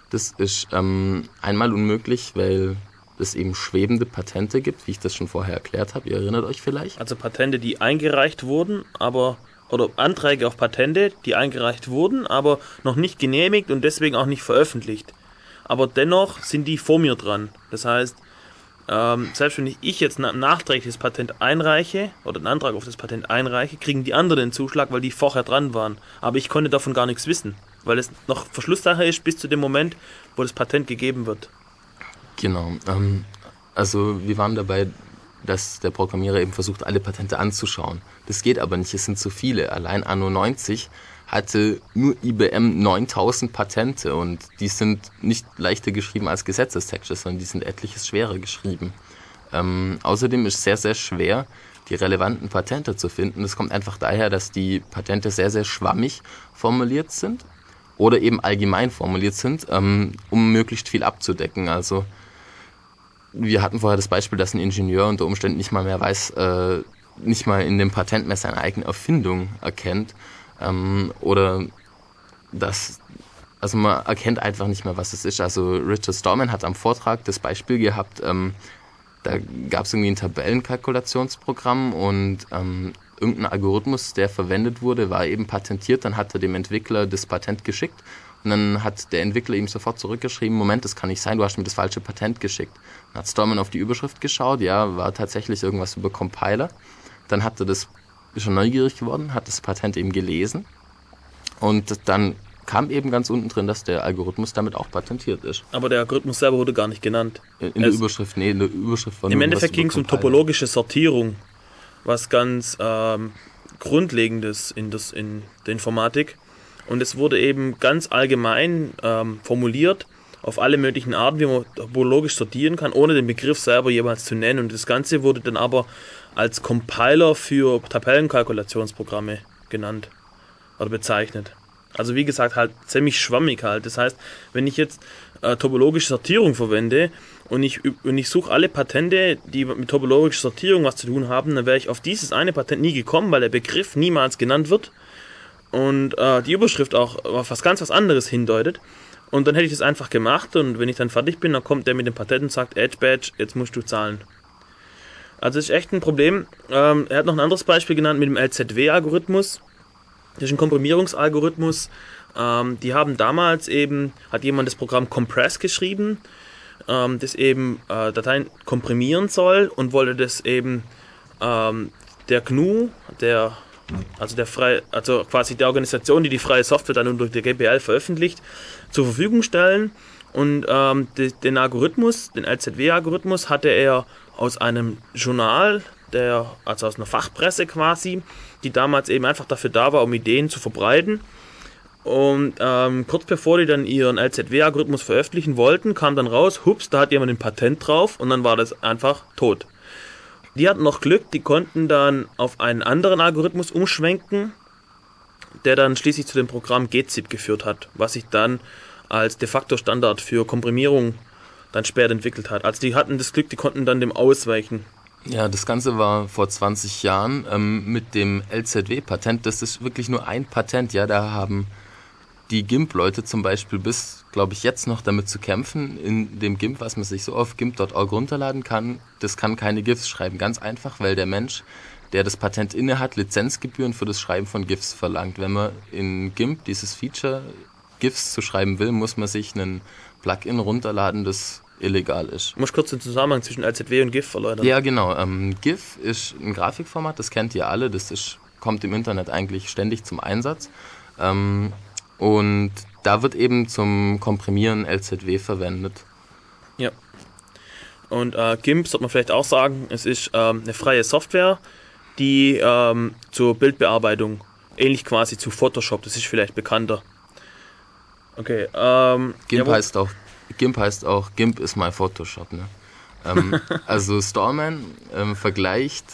Das ist ähm, einmal unmöglich, weil es eben schwebende Patente gibt, wie ich das schon vorher erklärt habe. Ihr erinnert euch vielleicht? Also Patente, die eingereicht wurden, aber oder Anträge auf Patente, die eingereicht wurden, aber noch nicht genehmigt und deswegen auch nicht veröffentlicht. Aber dennoch sind die vor mir dran. Das heißt, ähm, selbst wenn ich jetzt na- nachträglich das Patent einreiche oder einen Antrag auf das Patent einreiche, kriegen die anderen den Zuschlag, weil die vorher dran waren. Aber ich konnte davon gar nichts wissen, weil es noch Verschlusssache ist bis zu dem Moment, wo das Patent gegeben wird. Genau. Ähm, also wir waren dabei, dass der Programmierer eben versucht, alle Patente anzuschauen. Das geht aber nicht, es sind zu viele. Allein Anno 90 hatte nur IBM 9000 Patente und die sind nicht leichter geschrieben als Gesetzestexte, sondern die sind etliches schwerer geschrieben. Ähm, außerdem ist sehr, sehr schwer, die relevanten Patente zu finden. Das kommt einfach daher, dass die Patente sehr, sehr schwammig formuliert sind oder eben allgemein formuliert sind, ähm, um möglichst viel abzudecken. Also wir hatten vorher das Beispiel, dass ein Ingenieur unter Umständen nicht mal mehr weiß, äh, nicht mal in dem Patent mehr seine eigene Erfindung erkennt. Ähm, oder dass, also man erkennt einfach nicht mehr, was es ist. Also Richard Stallman hat am Vortrag das Beispiel gehabt, ähm, da gab es irgendwie ein Tabellenkalkulationsprogramm und ähm, irgendein Algorithmus, der verwendet wurde, war eben patentiert. Dann hat er dem Entwickler das Patent geschickt und dann hat der Entwickler ihm sofort zurückgeschrieben, Moment, das kann nicht sein, du hast mir das falsche Patent geschickt. Dann hat Stallman auf die Überschrift geschaut, ja, war tatsächlich irgendwas über Compiler. Dann hat er das, ist schon neugierig geworden, hat das Patent eben gelesen und dann kam eben ganz unten drin, dass der Algorithmus damit auch patentiert ist. Aber der Algorithmus selber wurde gar nicht genannt. In in der Überschrift, nee, in der Überschrift war Im Endeffekt ging es um topologische Sortierung, was ganz ähm, Grundlegendes in, das, in der Informatik. Und es wurde eben ganz allgemein ähm, formuliert auf alle möglichen Arten, wie man topologisch sortieren kann, ohne den Begriff selber jemals zu nennen. Und das Ganze wurde dann aber als Compiler für Tabellenkalkulationsprogramme genannt oder bezeichnet. Also wie gesagt, halt ziemlich schwammig halt. Das heißt, wenn ich jetzt äh, topologische Sortierung verwende und ich, und ich suche alle Patente, die mit topologischer Sortierung was zu tun haben, dann wäre ich auf dieses eine Patent nie gekommen, weil der Begriff niemals genannt wird und äh, die Überschrift auch auf was ganz was anderes hindeutet. Und dann hätte ich das einfach gemacht und wenn ich dann fertig bin, dann kommt der mit dem Patent und sagt, Edge Badge, jetzt musst du zahlen. Also ist echt ein Problem. Ähm, er hat noch ein anderes Beispiel genannt mit dem LZW-Algorithmus. Das ist ein Komprimierungsalgorithmus. Ähm, die haben damals eben, hat jemand das Programm Compress geschrieben, ähm, das eben äh, Dateien komprimieren soll und wollte das eben ähm, der GNU, der also der frei, also quasi der Organisation, die die freie Software dann unter der GPL veröffentlicht, zur Verfügung stellen. Und ähm, den Algorithmus, den LZW-Algorithmus, hatte er aus einem Journal, der, also aus einer Fachpresse quasi, die damals eben einfach dafür da war, um Ideen zu verbreiten. Und ähm, kurz bevor die dann ihren LZW-Algorithmus veröffentlichen wollten, kam dann raus, hups, da hat jemand ein Patent drauf und dann war das einfach tot. Die hatten noch Glück, die konnten dann auf einen anderen Algorithmus umschwenken, der dann schließlich zu dem Programm GZIP geführt hat, was sich dann als de facto Standard für Komprimierung dann später entwickelt hat. Also die hatten das Glück, die konnten dann dem ausweichen. Ja, das Ganze war vor 20 Jahren ähm, mit dem LZW-Patent. Das ist wirklich nur ein Patent. Ja, da haben die GIMP-Leute zum Beispiel bis, glaube ich, jetzt noch damit zu kämpfen, in dem GIMP, was man sich so auf GIMP.org runterladen kann, das kann keine GIFs schreiben. Ganz einfach, weil der Mensch, der das Patent inne hat, Lizenzgebühren für das Schreiben von GIFs verlangt. Wenn man in GIMP dieses Feature GIFs zu schreiben will, muss man sich einen Plugin runterladen, das illegal ist. Du musst kurz den Zusammenhang zwischen LZW und GIF verleugnen. Ja, genau. Ähm, GIF ist ein Grafikformat, das kennt ihr alle, das ist, kommt im Internet eigentlich ständig zum Einsatz. Ähm, und da wird eben zum Komprimieren LZW verwendet. Ja. Und äh, GIMP sollte man vielleicht auch sagen, es ist ähm, eine freie Software, die ähm, zur Bildbearbeitung, ähnlich quasi zu Photoshop, das ist vielleicht bekannter. Okay. Ähm, GIMP, ja, heißt auch, GIMP heißt auch, GIMP ist my Photoshop. Ne? ähm, also Stallman ähm, vergleicht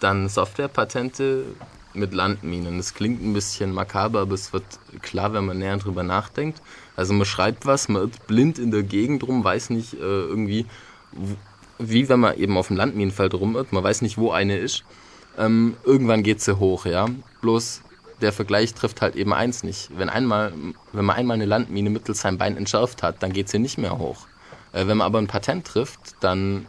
dann Softwarepatente mit Landminen. Das klingt ein bisschen makaber, aber es wird klar, wenn man näher drüber nachdenkt. Also man schreibt was, man ist blind in der Gegend rum, weiß nicht äh, irgendwie, wie wenn man eben auf dem Landminenfeld rum ist, man weiß nicht, wo eine ist. Ähm, irgendwann geht sie hoch, ja. Bloß der Vergleich trifft halt eben eins nicht. Wenn, einmal, wenn man einmal eine Landmine mittels seinem Bein entschärft hat, dann geht sie nicht mehr hoch. Äh, wenn man aber ein Patent trifft, dann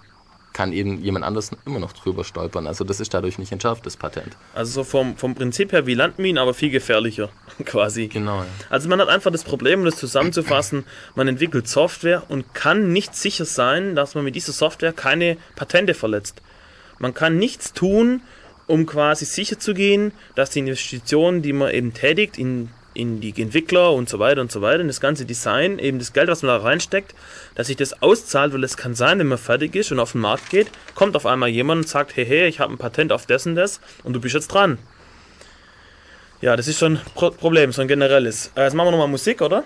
kann eben jemand anders immer noch drüber stolpern. Also das ist dadurch nicht entschärft, das Patent. Also so vom, vom Prinzip her wie Landminen, aber viel gefährlicher quasi. Genau. Ja. Also man hat einfach das Problem, um das zusammenzufassen, man entwickelt Software und kann nicht sicher sein, dass man mit dieser Software keine Patente verletzt. Man kann nichts tun, um quasi sicher zu gehen, dass die Investitionen, die man eben tätigt in in die Entwickler und so weiter und so weiter, in das ganze Design, eben das Geld, was man da reinsteckt, dass sich das auszahlt, weil es kann sein, wenn man fertig ist und auf den Markt geht, kommt auf einmal jemand und sagt, hey, hey, ich habe ein Patent auf das und das und du bist jetzt dran. Ja, das ist schon ein Pro Problem, so ein generelles. Äh, jetzt machen wir nochmal Musik, oder?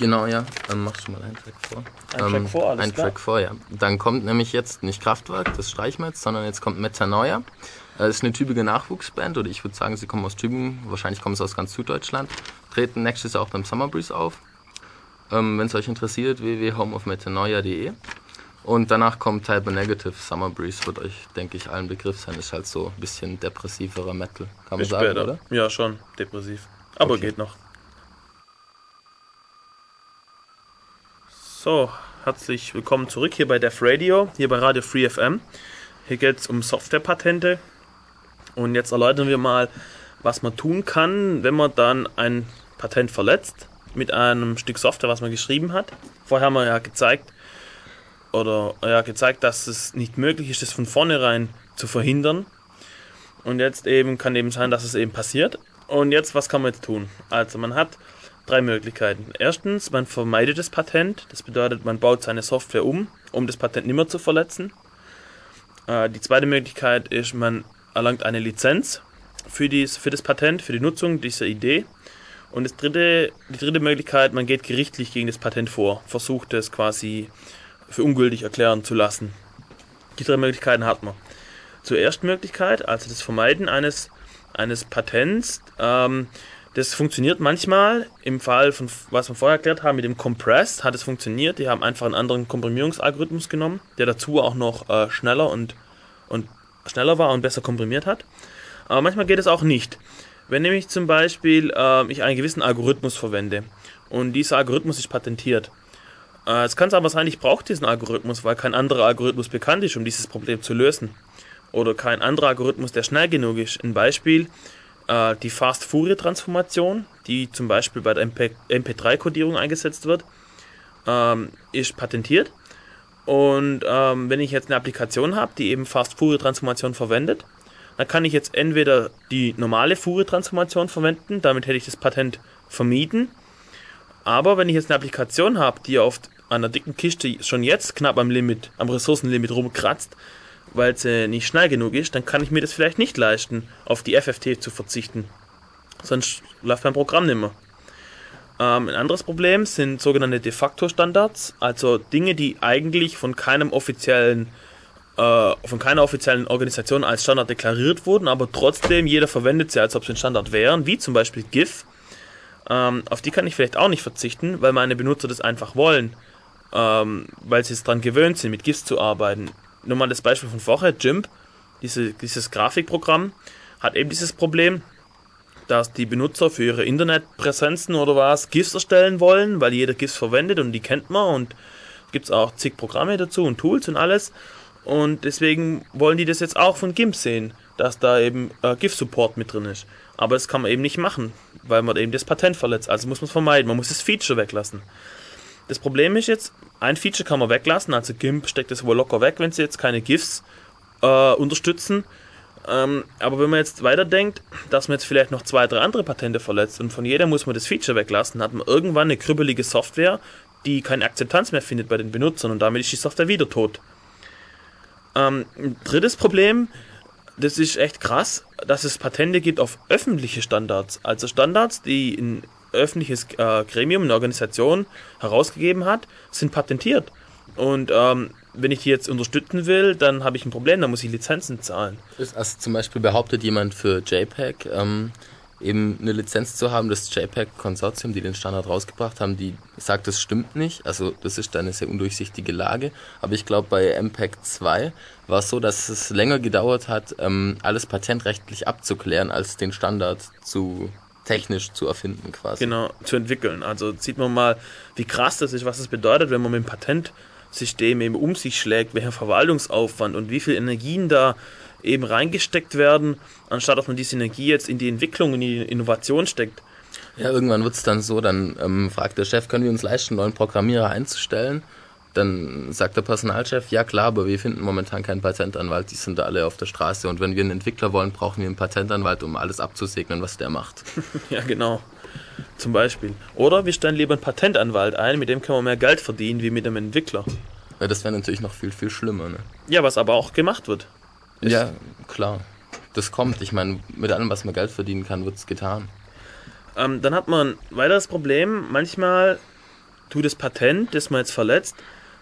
Genau, ja. Dann machst du mal einen Track vor. Ein ähm, Track vor, alles Ein klar. Track vor, ja. Dann kommt nämlich jetzt nicht Kraftwerk, das streichen wir jetzt, sondern jetzt kommt Metanoia. Das ist eine Tübinger Nachwuchsband, oder ich würde sagen, sie kommen aus Tübingen, wahrscheinlich kommen sie aus ganz Süddeutschland, treten nächstes Jahr auch beim Summer Breeze auf. Ähm, Wenn es euch interessiert, www.homeofmetanoia.de. Und danach kommt Type Negative. Summer Breeze wird euch, denke ich, allen Begriff sein. Ist halt so ein bisschen depressiverer Metal, kann man sagen, später. oder? Ja, schon depressiv. Aber okay. geht noch. So, herzlich willkommen zurück hier bei Def Radio, hier bei Radio Free FM. Hier geht es um Softwarepatente. Und jetzt erläutern wir mal, was man tun kann, wenn man dann ein Patent verletzt mit einem Stück Software, was man geschrieben hat. Vorher haben wir ja gezeigt, oder ja, gezeigt, dass es nicht möglich ist, das von vornherein zu verhindern. Und jetzt eben kann eben sein, dass es eben passiert. Und jetzt, was kann man jetzt tun? Also man hat drei Möglichkeiten. Erstens, man vermeidet das Patent. Das bedeutet, man baut seine Software um, um das Patent nicht mehr zu verletzen. Äh, die zweite Möglichkeit ist, man erlangt eine Lizenz für, dies, für das Patent, für die Nutzung dieser Idee. Und das dritte, die dritte Möglichkeit, man geht gerichtlich gegen das Patent vor, versucht es quasi für ungültig erklären zu lassen. Die drei Möglichkeiten hat man. Zur ersten Möglichkeit, also das Vermeiden eines, eines Patents, ähm, das funktioniert manchmal. Im Fall von, was wir vorher erklärt haben, mit dem Compress hat es funktioniert. Die haben einfach einen anderen Komprimierungsalgorithmus genommen, der dazu auch noch äh, schneller und, und schneller war und besser komprimiert hat. Aber manchmal geht es auch nicht. Wenn nämlich zum Beispiel äh, ich einen gewissen Algorithmus verwende und dieser Algorithmus ist patentiert. Äh, es kann aber sein, ich brauche diesen Algorithmus, weil kein anderer Algorithmus bekannt ist, um dieses Problem zu lösen. Oder kein anderer Algorithmus, der schnell genug ist. Ein Beispiel, äh, die Fast-Fourier-Transformation, die zum Beispiel bei der MP, MP3-Kodierung eingesetzt wird, ähm, ist patentiert. Und ähm, wenn ich jetzt eine Applikation habe, die eben Fast-Fourier-Transformation verwendet, dann kann ich jetzt entweder die normale Fourier-Transformation verwenden, damit hätte ich das Patent vermieden. Aber wenn ich jetzt eine Applikation habe, die auf einer dicken Kiste schon jetzt knapp am Limit, am Ressourcenlimit rumkratzt, weil sie nicht schnell genug ist, dann kann ich mir das vielleicht nicht leisten, auf die FFT zu verzichten. Sonst läuft mein Programm nicht mehr. Ähm, ein anderes Problem sind sogenannte De facto Standards, also Dinge, die eigentlich von keinem offiziellen äh, von keiner offiziellen Organisation als Standard deklariert wurden, aber trotzdem jeder verwendet sie, als ob sie ein Standard wären, wie zum Beispiel GIF. Ähm, auf die kann ich vielleicht auch nicht verzichten, weil meine Benutzer das einfach wollen, ähm, weil sie es daran gewöhnt sind, mit GIFs zu arbeiten nur mal das Beispiel von vorher, GIMP, diese, dieses Grafikprogramm, hat eben dieses Problem, dass die Benutzer für ihre Internetpräsenzen oder was GIFs erstellen wollen, weil jeder GIFs verwendet und die kennt man und gibt es auch zig Programme dazu und Tools und alles. Und deswegen wollen die das jetzt auch von GIMP sehen, dass da eben äh, GIF-Support mit drin ist. Aber das kann man eben nicht machen, weil man eben das Patent verletzt. Also muss man es vermeiden. Man muss das Feature weglassen. Das Problem ist jetzt, ein Feature kann man weglassen, also GIMP steckt das wohl locker weg, wenn sie jetzt keine GIFs äh, unterstützen. Ähm, aber wenn man jetzt weiterdenkt, dass man jetzt vielleicht noch zwei, drei andere Patente verletzt und von jeder muss man das Feature weglassen, hat man irgendwann eine krüppelige Software, die keine Akzeptanz mehr findet bei den Benutzern und damit ist die Software wieder tot. Ähm, drittes Problem, das ist echt krass, dass es Patente gibt auf öffentliche Standards, also Standards, die in öffentliches äh, Gremium, eine Organisation herausgegeben hat, sind patentiert. Und ähm, wenn ich die jetzt unterstützen will, dann habe ich ein Problem, dann muss ich Lizenzen zahlen. Also zum Beispiel behauptet jemand für JPEG ähm, eben eine Lizenz zu haben, das JPEG-Konsortium, die den Standard rausgebracht haben, die sagt, das stimmt nicht. Also das ist eine sehr undurchsichtige Lage. Aber ich glaube, bei MPEG 2 war es so, dass es länger gedauert hat, ähm, alles patentrechtlich abzuklären, als den Standard zu technisch zu erfinden quasi. Genau, zu entwickeln. Also sieht man mal, wie krass das ist, was es bedeutet, wenn man mit dem Patentsystem eben um sich schlägt, welcher Verwaltungsaufwand und wie viel Energien da eben reingesteckt werden, anstatt dass man diese Energie jetzt in die Entwicklung und die Innovation steckt. Ja, irgendwann wird es dann so, dann ähm, fragt der Chef, können wir uns leisten, einen neuen Programmierer einzustellen? Dann sagt der Personalchef, ja klar, aber wir finden momentan keinen Patentanwalt, die sind da alle auf der Straße. Und wenn wir einen Entwickler wollen, brauchen wir einen Patentanwalt, um alles abzusegnen, was der macht. ja, genau. Zum Beispiel. Oder wir stellen lieber einen Patentanwalt ein, mit dem können wir mehr Geld verdienen, wie mit einem Entwickler. Ja, das wäre natürlich noch viel, viel schlimmer. Ne? Ja, was aber auch gemacht wird. ja, klar. Das kommt. Ich meine, mit allem, was man Geld verdienen kann, wird es getan. Ähm, dann hat man ein weiteres Problem. Manchmal tut das Patent, das man jetzt verletzt,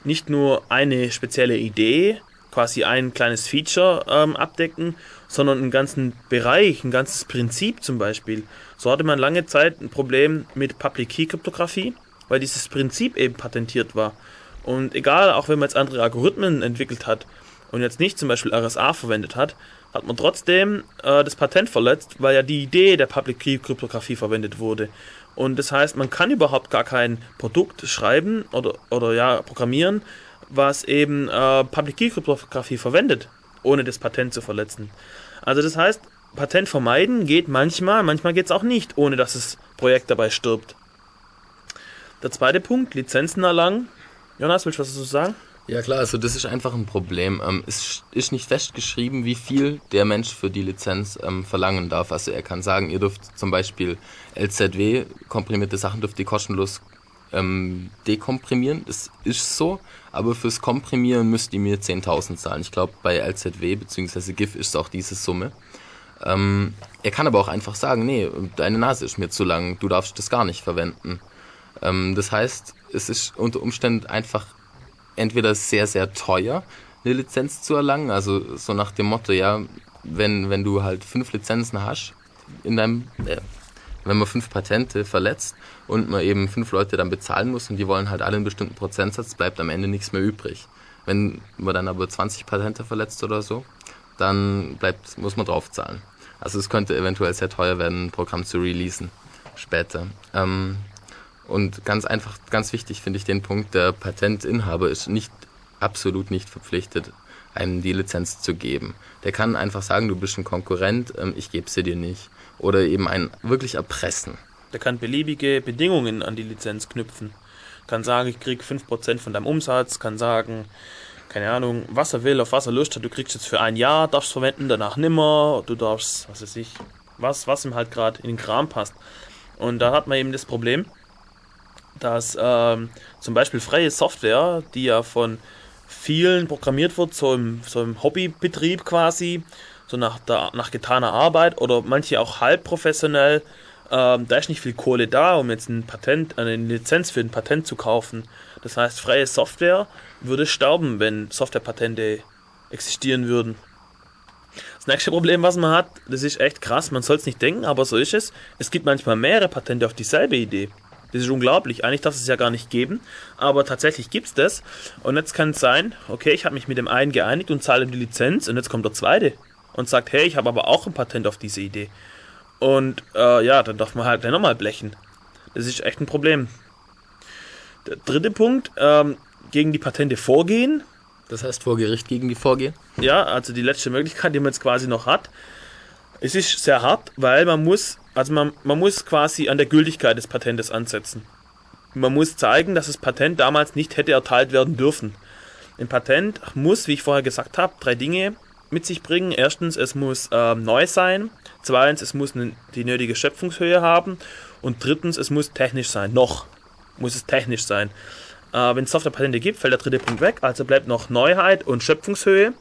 nicht nur eine spezielle Idee, quasi ein kleines Feature ähm, abdecken, sondern einen ganzen Bereich, ein ganzes Prinzip zum Beispiel. So hatte man lange Zeit ein Problem mit Public Key Kryptographie, weil dieses Prinzip eben patentiert war. Und egal, auch wenn man jetzt andere Algorithmen entwickelt hat und jetzt nicht zum Beispiel RSA verwendet hat, hat man trotzdem äh, das Patent verletzt, weil ja die Idee der Public Key Kryptographie verwendet wurde. Und das heißt, man kann überhaupt gar kein Produkt schreiben oder, oder ja, programmieren, was eben äh, Public Key Kryptographie verwendet, ohne das Patent zu verletzen. Also das heißt, Patent vermeiden geht manchmal, manchmal geht es auch nicht, ohne dass das Projekt dabei stirbt. Der zweite Punkt, Lizenzen erlangen. Jonas, willst du was dazu sagen? Ja klar, also das ist einfach ein Problem. Ähm, es ist nicht festgeschrieben, wie viel der Mensch für die Lizenz ähm, verlangen darf. Also er kann sagen, ihr dürft zum Beispiel LZW, komprimierte Sachen dürft ihr kostenlos ähm, dekomprimieren. Das ist so, aber fürs Komprimieren müsst ihr mir 10.000 zahlen. Ich glaube, bei LZW bzw. GIF ist es auch diese Summe. Ähm, er kann aber auch einfach sagen, nee, deine Nase ist mir zu lang, du darfst das gar nicht verwenden. Ähm, das heißt, es ist unter Umständen einfach entweder sehr, sehr teuer, eine Lizenz zu erlangen, also so nach dem Motto, ja, wenn, wenn du halt fünf Lizenzen hast, in deinem, äh, wenn man fünf Patente verletzt und man eben fünf Leute dann bezahlen muss und die wollen halt alle einen bestimmten Prozentsatz, bleibt am Ende nichts mehr übrig. Wenn man dann aber 20 Patente verletzt oder so, dann bleibt, muss man draufzahlen. Also es könnte eventuell sehr teuer werden, ein Programm zu releasen später. Ähm, und ganz einfach, ganz wichtig finde ich den Punkt, der Patentinhaber ist nicht absolut nicht verpflichtet, einem die Lizenz zu geben. Der kann einfach sagen, du bist ein Konkurrent, ähm, ich gebe sie dir nicht. Oder eben ein wirklich erpressen. Der kann beliebige Bedingungen an die Lizenz knüpfen. Kann sagen, ich krieg 5% von deinem Umsatz, kann sagen, keine Ahnung, was er will, auf was er Lust hat, du kriegst jetzt für ein Jahr, darfst verwenden, danach nimmer, du darfst, was weiß ich, was, was ihm halt gerade in den Kram passt. Und da hat man eben das Problem, dass ähm, zum Beispiel freie Software, die ja von vielen programmiert wird, so im, so im Hobbybetrieb quasi, so nach, der, nach getaner Arbeit oder manche auch halb professionell, ähm, da ist nicht viel Kohle da, um jetzt ein Patent, eine Lizenz für ein Patent zu kaufen. Das heißt, freie Software würde sterben, wenn Softwarepatente existieren würden. Das nächste Problem, was man hat, das ist echt krass, man soll es nicht denken, aber so ist es. Es gibt manchmal mehrere Patente auf dieselbe Idee. Das ist unglaublich. Eigentlich darf es ja gar nicht geben, aber tatsächlich gibt es das. Und jetzt kann es sein, okay, ich habe mich mit dem einen geeinigt und zahle ihm die Lizenz und jetzt kommt der zweite und sagt, hey, ich habe aber auch ein Patent auf diese Idee. Und äh, ja, dann darf man halt nochmal blechen. Das ist echt ein Problem. Der dritte Punkt, ähm, gegen die Patente vorgehen. Das heißt vor Gericht gegen die vorgehen? Ja, also die letzte Möglichkeit, die man jetzt quasi noch hat. Es ist sehr hart, weil man muss, also man, man muss quasi an der Gültigkeit des Patentes ansetzen. Man muss zeigen, dass das Patent damals nicht hätte erteilt werden dürfen. Ein Patent muss, wie ich vorher gesagt habe, drei Dinge mit sich bringen. Erstens, es muss äh, neu sein. Zweitens, es muss die nötige Schöpfungshöhe haben. Und drittens, es muss technisch sein. Noch muss es technisch sein. Äh, Wenn es Softwarepatente gibt, fällt der dritte Punkt weg. Also bleibt noch Neuheit und Schöpfungshöhe.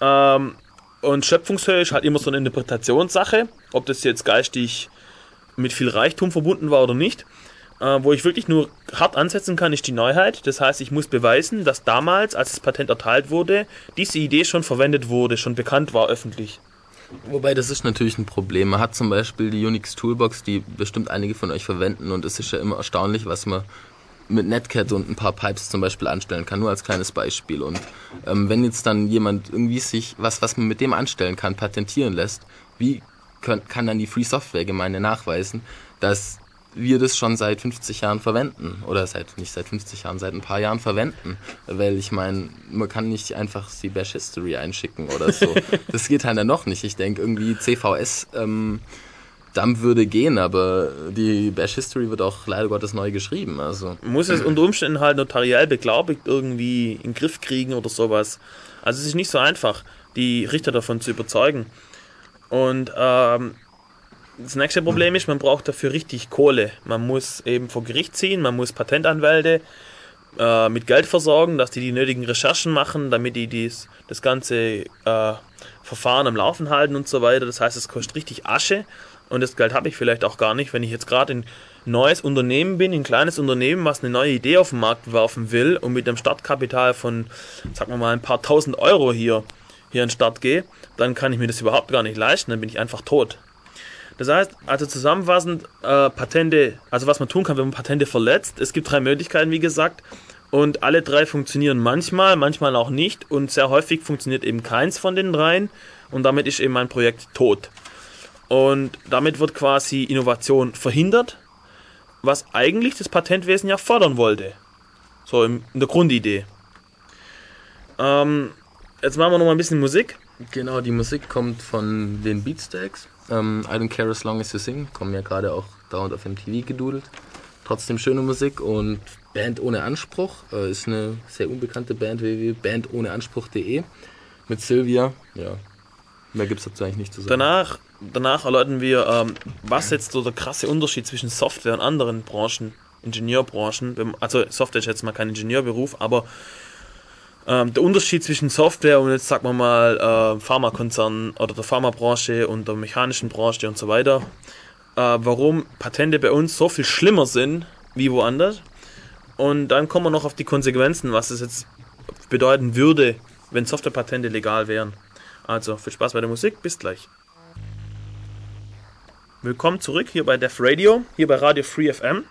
Ähm, und Schöpfungshöhe ist halt immer so eine Interpretationssache, ob das jetzt geistig mit viel Reichtum verbunden war oder nicht. Äh, wo ich wirklich nur hart ansetzen kann, ist die Neuheit. Das heißt, ich muss beweisen, dass damals, als das Patent erteilt wurde, diese Idee schon verwendet wurde, schon bekannt war öffentlich. Wobei das ist natürlich ein Problem. Man hat zum Beispiel die Unix Toolbox, die bestimmt einige von euch verwenden und es ist ja immer erstaunlich, was man mit Netcat und ein paar Pipes zum Beispiel anstellen kann, nur als kleines Beispiel. Und ähm, wenn jetzt dann jemand irgendwie sich was, was man mit dem anstellen kann, patentieren lässt, wie können, kann dann die Free Software Gemeinde nachweisen, dass wir das schon seit 50 Jahren verwenden. Oder seit, nicht seit 50 Jahren, seit ein paar Jahren verwenden. Weil ich meine, man kann nicht einfach die Bash History einschicken oder so. das geht halt dann noch nicht. Ich denke irgendwie CVS ähm, Dump würde gehen, aber die Bash History wird auch leider Gottes neu geschrieben. Also. Muss es unter Umständen halt notariell beglaubigt irgendwie in den Griff kriegen oder sowas. Also es ist nicht so einfach, die Richter davon zu überzeugen. Und ähm, das nächste Problem ist, man braucht dafür richtig Kohle. Man muss eben vor Gericht ziehen, man muss Patentanwälte äh, mit Geld versorgen, dass die die nötigen Recherchen machen, damit die dies, das ganze äh, Verfahren am Laufen halten und so weiter. Das heißt, es kostet richtig Asche und das Geld habe ich vielleicht auch gar nicht, wenn ich jetzt gerade ein neues Unternehmen bin, ein kleines Unternehmen, was eine neue Idee auf den Markt werfen will und mit einem Startkapital von, sagen wir mal, ein paar tausend Euro hier, hier an den Start gehe, dann kann ich mir das überhaupt gar nicht leisten, dann bin ich einfach tot. Das heißt, also zusammenfassend, äh, Patente, also was man tun kann, wenn man Patente verletzt, es gibt drei Möglichkeiten, wie gesagt, und alle drei funktionieren manchmal, manchmal auch nicht. Und sehr häufig funktioniert eben keins von den dreien. Und damit ist eben mein Projekt tot. Und damit wird quasi Innovation verhindert, was eigentlich das Patentwesen ja fordern wollte. So in, der Grundidee. Ähm, jetzt machen wir noch mal ein bisschen Musik. Genau, die Musik kommt von den Beatstacks. Ähm, I Don't Care As Long As You Sing, kommen ja gerade auch dauernd auf MTV gedudelt. Trotzdem schöne Musik und Band ohne Anspruch äh, ist eine sehr unbekannte Band, www.bandohneanspruch.de mit Sylvia. Ja, mehr gibt es dazu eigentlich nicht zu sagen. Danach, danach erläutern wir, ähm, was jetzt so der krasse Unterschied zwischen Software und anderen Branchen, Ingenieurbranchen, also Software ist jetzt mal kein Ingenieurberuf, aber ähm, der Unterschied zwischen Software und jetzt sagen wir mal äh, Pharmakonzernen oder der Pharmabranche und der mechanischen Branche und so weiter. Äh, warum Patente bei uns so viel schlimmer sind wie woanders. Und dann kommen wir noch auf die Konsequenzen, was es jetzt bedeuten würde, wenn Softwarepatente legal wären. Also viel Spaß bei der Musik, bis gleich. Willkommen zurück hier bei Def Radio, hier bei Radio Free FM.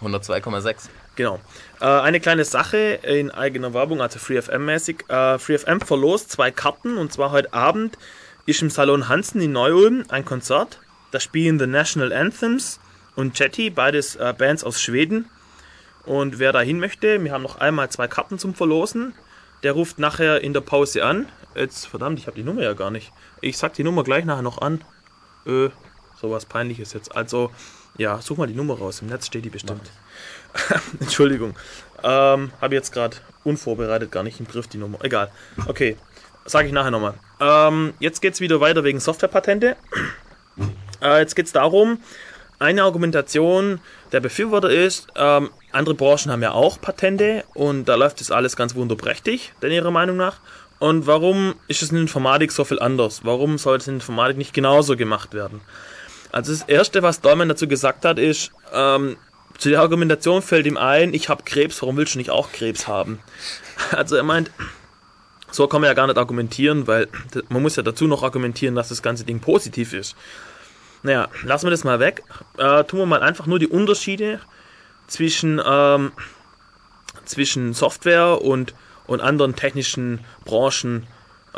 102,6. Genau. Äh, eine kleine Sache in eigener Werbung, also FreeFM-mäßig. Äh, FreeFM verlost zwei Karten und zwar heute Abend ist im Salon Hansen in Neu-Ulm ein Konzert. Da spielen The National Anthems und Jetty, beides äh, Bands aus Schweden. Und wer da hin möchte, wir haben noch einmal zwei Karten zum Verlosen. Der ruft nachher in der Pause an. Jetzt, verdammt, ich habe die Nummer ja gar nicht. Ich sag die Nummer gleich nachher noch an. Äh, sowas peinliches jetzt. Also, ja, such mal die Nummer raus. Im Netz steht die bestimmt. Entschuldigung. Ähm, habe jetzt gerade unvorbereitet gar nicht im Griff die Nummer. Egal. Okay, sage ich nachher nochmal. Ähm, jetzt geht es wieder weiter wegen Softwarepatente. Äh, jetzt geht es darum, eine Argumentation der Befürworter ist, ähm, andere Branchen haben ja auch Patente und da läuft das alles ganz wunderprächtig, denn ihrer Meinung nach. Und warum ist es in Informatik so viel anders? Warum soll es in Informatik nicht genauso gemacht werden? Also das Erste, was Dolman dazu gesagt hat, ist, ähm, zu der Argumentation fällt ihm ein, ich habe Krebs, warum willst du nicht auch Krebs haben? Also er meint, so kann man ja gar nicht argumentieren, weil man muss ja dazu noch argumentieren, dass das ganze Ding positiv ist. Naja, lassen wir das mal weg. Äh, tun wir mal einfach nur die Unterschiede zwischen, ähm, zwischen Software und, und anderen technischen Branchen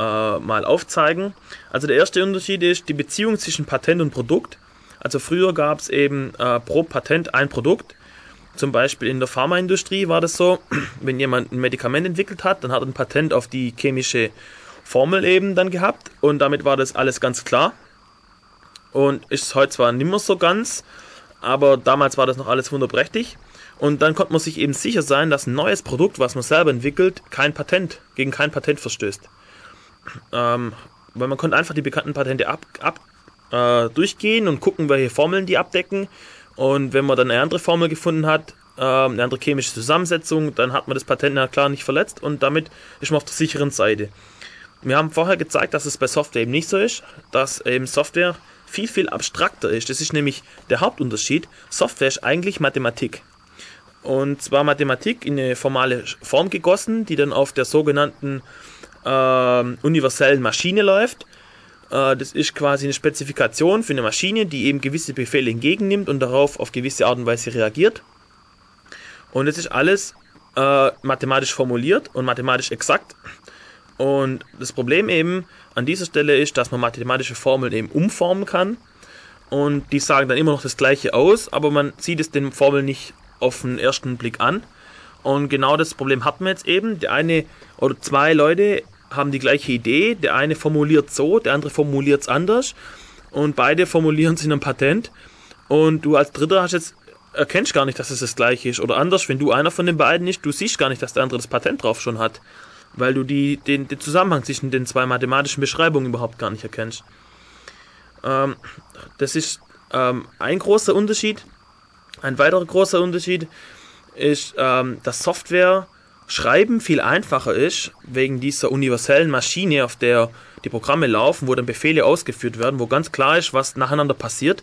äh, mal aufzeigen. Also der erste Unterschied ist die Beziehung zwischen Patent und Produkt. Also früher gab es eben äh, pro Patent ein Produkt. Zum Beispiel in der Pharmaindustrie war das so, wenn jemand ein Medikament entwickelt hat, dann hat er ein Patent auf die chemische Formel eben dann gehabt und damit war das alles ganz klar. Und ist heute zwar nicht mehr so ganz, aber damals war das noch alles wunderprächtig. Und dann konnte man sich eben sicher sein, dass ein neues Produkt, was man selber entwickelt, kein Patent, gegen kein Patent verstößt. Ähm, weil man konnte einfach die bekannten Patente ab, ab äh, durchgehen und gucken, welche Formeln die abdecken. Und wenn man dann eine andere Formel gefunden hat, äh, eine andere chemische Zusammensetzung, dann hat man das Patent na klar nicht verletzt und damit ist man auf der sicheren Seite. Wir haben vorher gezeigt, dass es bei Software eben nicht so ist, dass eben Software viel, viel abstrakter ist. Das ist nämlich der Hauptunterschied. Software ist eigentlich Mathematik. Und zwar Mathematik in eine formale Form gegossen, die dann auf der sogenannten äh, universellen Maschine läuft. Äh, das ist quasi eine Spezifikation für eine Maschine, die eben gewisse Befehle entgegennimmt und darauf auf gewisse Art und Weise reagiert. Und es ist alles äh, mathematisch formuliert und mathematisch exakt. Und das Problem eben an dieser Stelle ist, dass man mathematische Formeln eben umformen kann. Und die sagen dann immer noch das gleiche aus, aber man sieht es den Formeln nicht auf den ersten Blick an. Und genau das Problem hat man jetzt eben. Der eine oder zwei Leute haben die gleiche Idee. Der eine formuliert so, der andere formuliert es anders. Und beide formulieren es in einem Patent. Und du als Dritter hast jetzt erkennst gar nicht, dass es das gleiche ist. Oder anders, wenn du einer von den beiden ist, du siehst gar nicht, dass der andere das Patent drauf schon hat. Weil du die, den, den Zusammenhang zwischen den zwei mathematischen Beschreibungen überhaupt gar nicht erkennst. Ähm, das ist ähm, ein großer Unterschied. Ein weiterer großer Unterschied ist, ähm, dass Software Schreiben viel einfacher ist, wegen dieser universellen Maschine, auf der die Programme laufen, wo dann Befehle ausgeführt werden, wo ganz klar ist, was nacheinander passiert.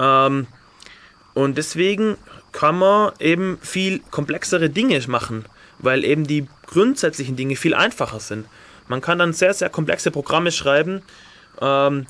Ähm, und deswegen kann man eben viel komplexere Dinge machen, weil eben die grundsätzlichen Dinge viel einfacher sind. Man kann dann sehr, sehr komplexe Programme schreiben, ähm,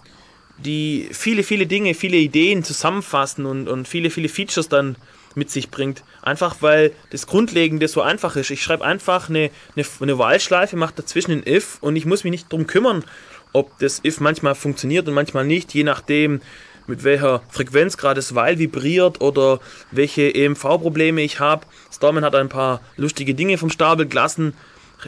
die viele, viele Dinge, viele Ideen zusammenfassen und, und viele, viele Features dann mit sich bringt. Einfach weil das Grundlegende so einfach ist. Ich schreibe einfach eine, eine, eine While-Schleife, mache dazwischen ein if und ich muss mich nicht darum kümmern, ob das if manchmal funktioniert und manchmal nicht, je nachdem, mit welcher Frequenz gerade das While vibriert oder welche EMV-Probleme ich habe. Storman hat ein paar lustige Dinge vom Stapel gelassen.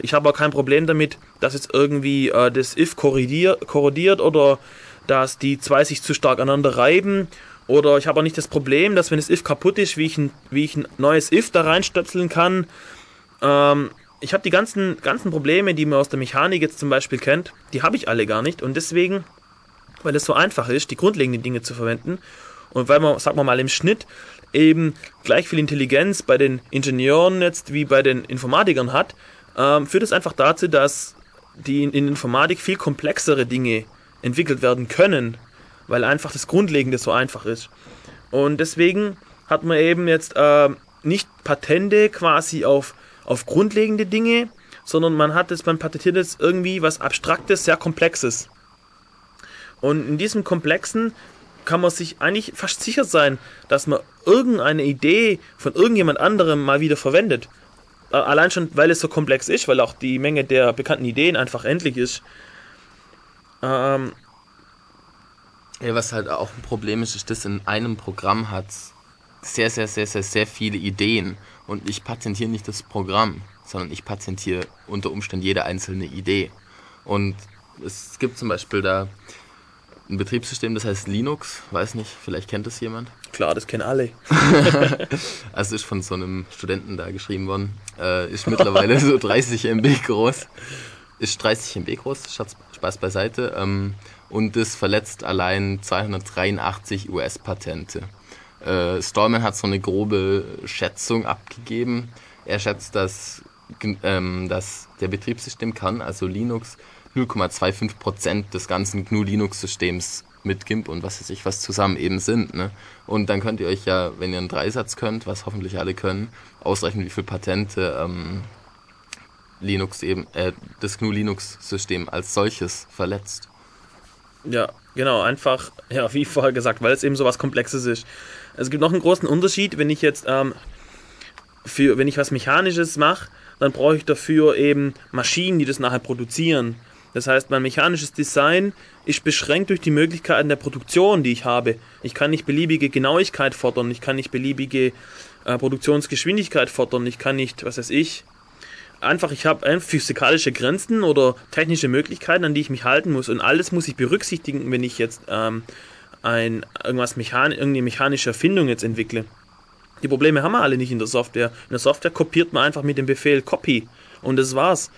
Ich habe auch kein Problem damit, dass jetzt irgendwie äh, das if korrodiert oder dass die zwei sich zu stark aneinander reiben oder ich habe auch nicht das Problem, dass wenn das if kaputt ist, wie ich ein, wie ich ein neues if da reinstöpseln kann. Ähm, ich habe die ganzen, ganzen Probleme, die man aus der Mechanik jetzt zum Beispiel kennt, die habe ich alle gar nicht. Und deswegen, weil es so einfach ist, die grundlegenden Dinge zu verwenden und weil man, sagen wir mal, im Schnitt eben gleich viel Intelligenz bei den Ingenieuren jetzt wie bei den Informatikern hat, ähm, führt es einfach dazu, dass die in, in Informatik viel komplexere Dinge entwickelt werden können, weil einfach das Grundlegende so einfach ist. Und deswegen hat man eben jetzt äh, nicht Patente quasi auf, auf grundlegende Dinge, sondern man hat es, man patentiert jetzt irgendwie was Abstraktes, sehr Komplexes. Und in diesem Komplexen kann man sich eigentlich fast sicher sein, dass man irgendeine Idee von irgendjemand anderem mal wieder verwendet. Allein schon, weil es so komplex ist, weil auch die Menge der bekannten Ideen einfach endlich ist. Ähm ja, was halt auch ein Problem ist, ist, dass in einem Programm hat sehr, sehr, sehr, sehr, sehr viele Ideen. Und ich patentiere nicht das Programm, sondern ich patentiere unter Umständen jede einzelne Idee. Und es gibt zum Beispiel da ein Betriebssystem, das heißt Linux. Weiß nicht, vielleicht kennt es jemand. Klar, das kennen alle. also ist von so einem Studenten da geschrieben worden. Äh, ist mittlerweile so 30 MB groß. Ist 30 MB groß, Spaß beiseite. Ähm, und es verletzt allein 283 US-Patente. Äh, Stallman hat so eine grobe Schätzung abgegeben. Er schätzt, dass, ähm, dass der Betriebssystem also Linux, 0,25% des ganzen GNU-Linux-Systems mit GIMP und was weiß ich was zusammen eben sind. Ne? Und dann könnt ihr euch ja, wenn ihr einen Dreisatz könnt, was hoffentlich alle können, ausrechnen, wie viele Patente ähm, Linux eben, äh, das GNU-Linux-System als solches verletzt. Ja, genau, einfach, ja, wie vorher gesagt, weil es eben so was Komplexes ist. Es gibt noch einen großen Unterschied, wenn ich jetzt ähm, für, wenn ich was Mechanisches mache, dann brauche ich dafür eben Maschinen, die das nachher produzieren. Das heißt, mein mechanisches Design ist beschränkt durch die Möglichkeiten der Produktion, die ich habe. Ich kann nicht beliebige Genauigkeit fordern, ich kann nicht beliebige äh, Produktionsgeschwindigkeit fordern, ich kann nicht, was weiß ich, einfach, ich habe physikalische Grenzen oder technische Möglichkeiten, an die ich mich halten muss. Und alles muss ich berücksichtigen, wenn ich jetzt ähm, ein, irgendwas mechan irgendeine mechanische Erfindung jetzt entwickle. Die Probleme haben wir alle nicht in der Software. In der Software kopiert man einfach mit dem Befehl Copy und das war's.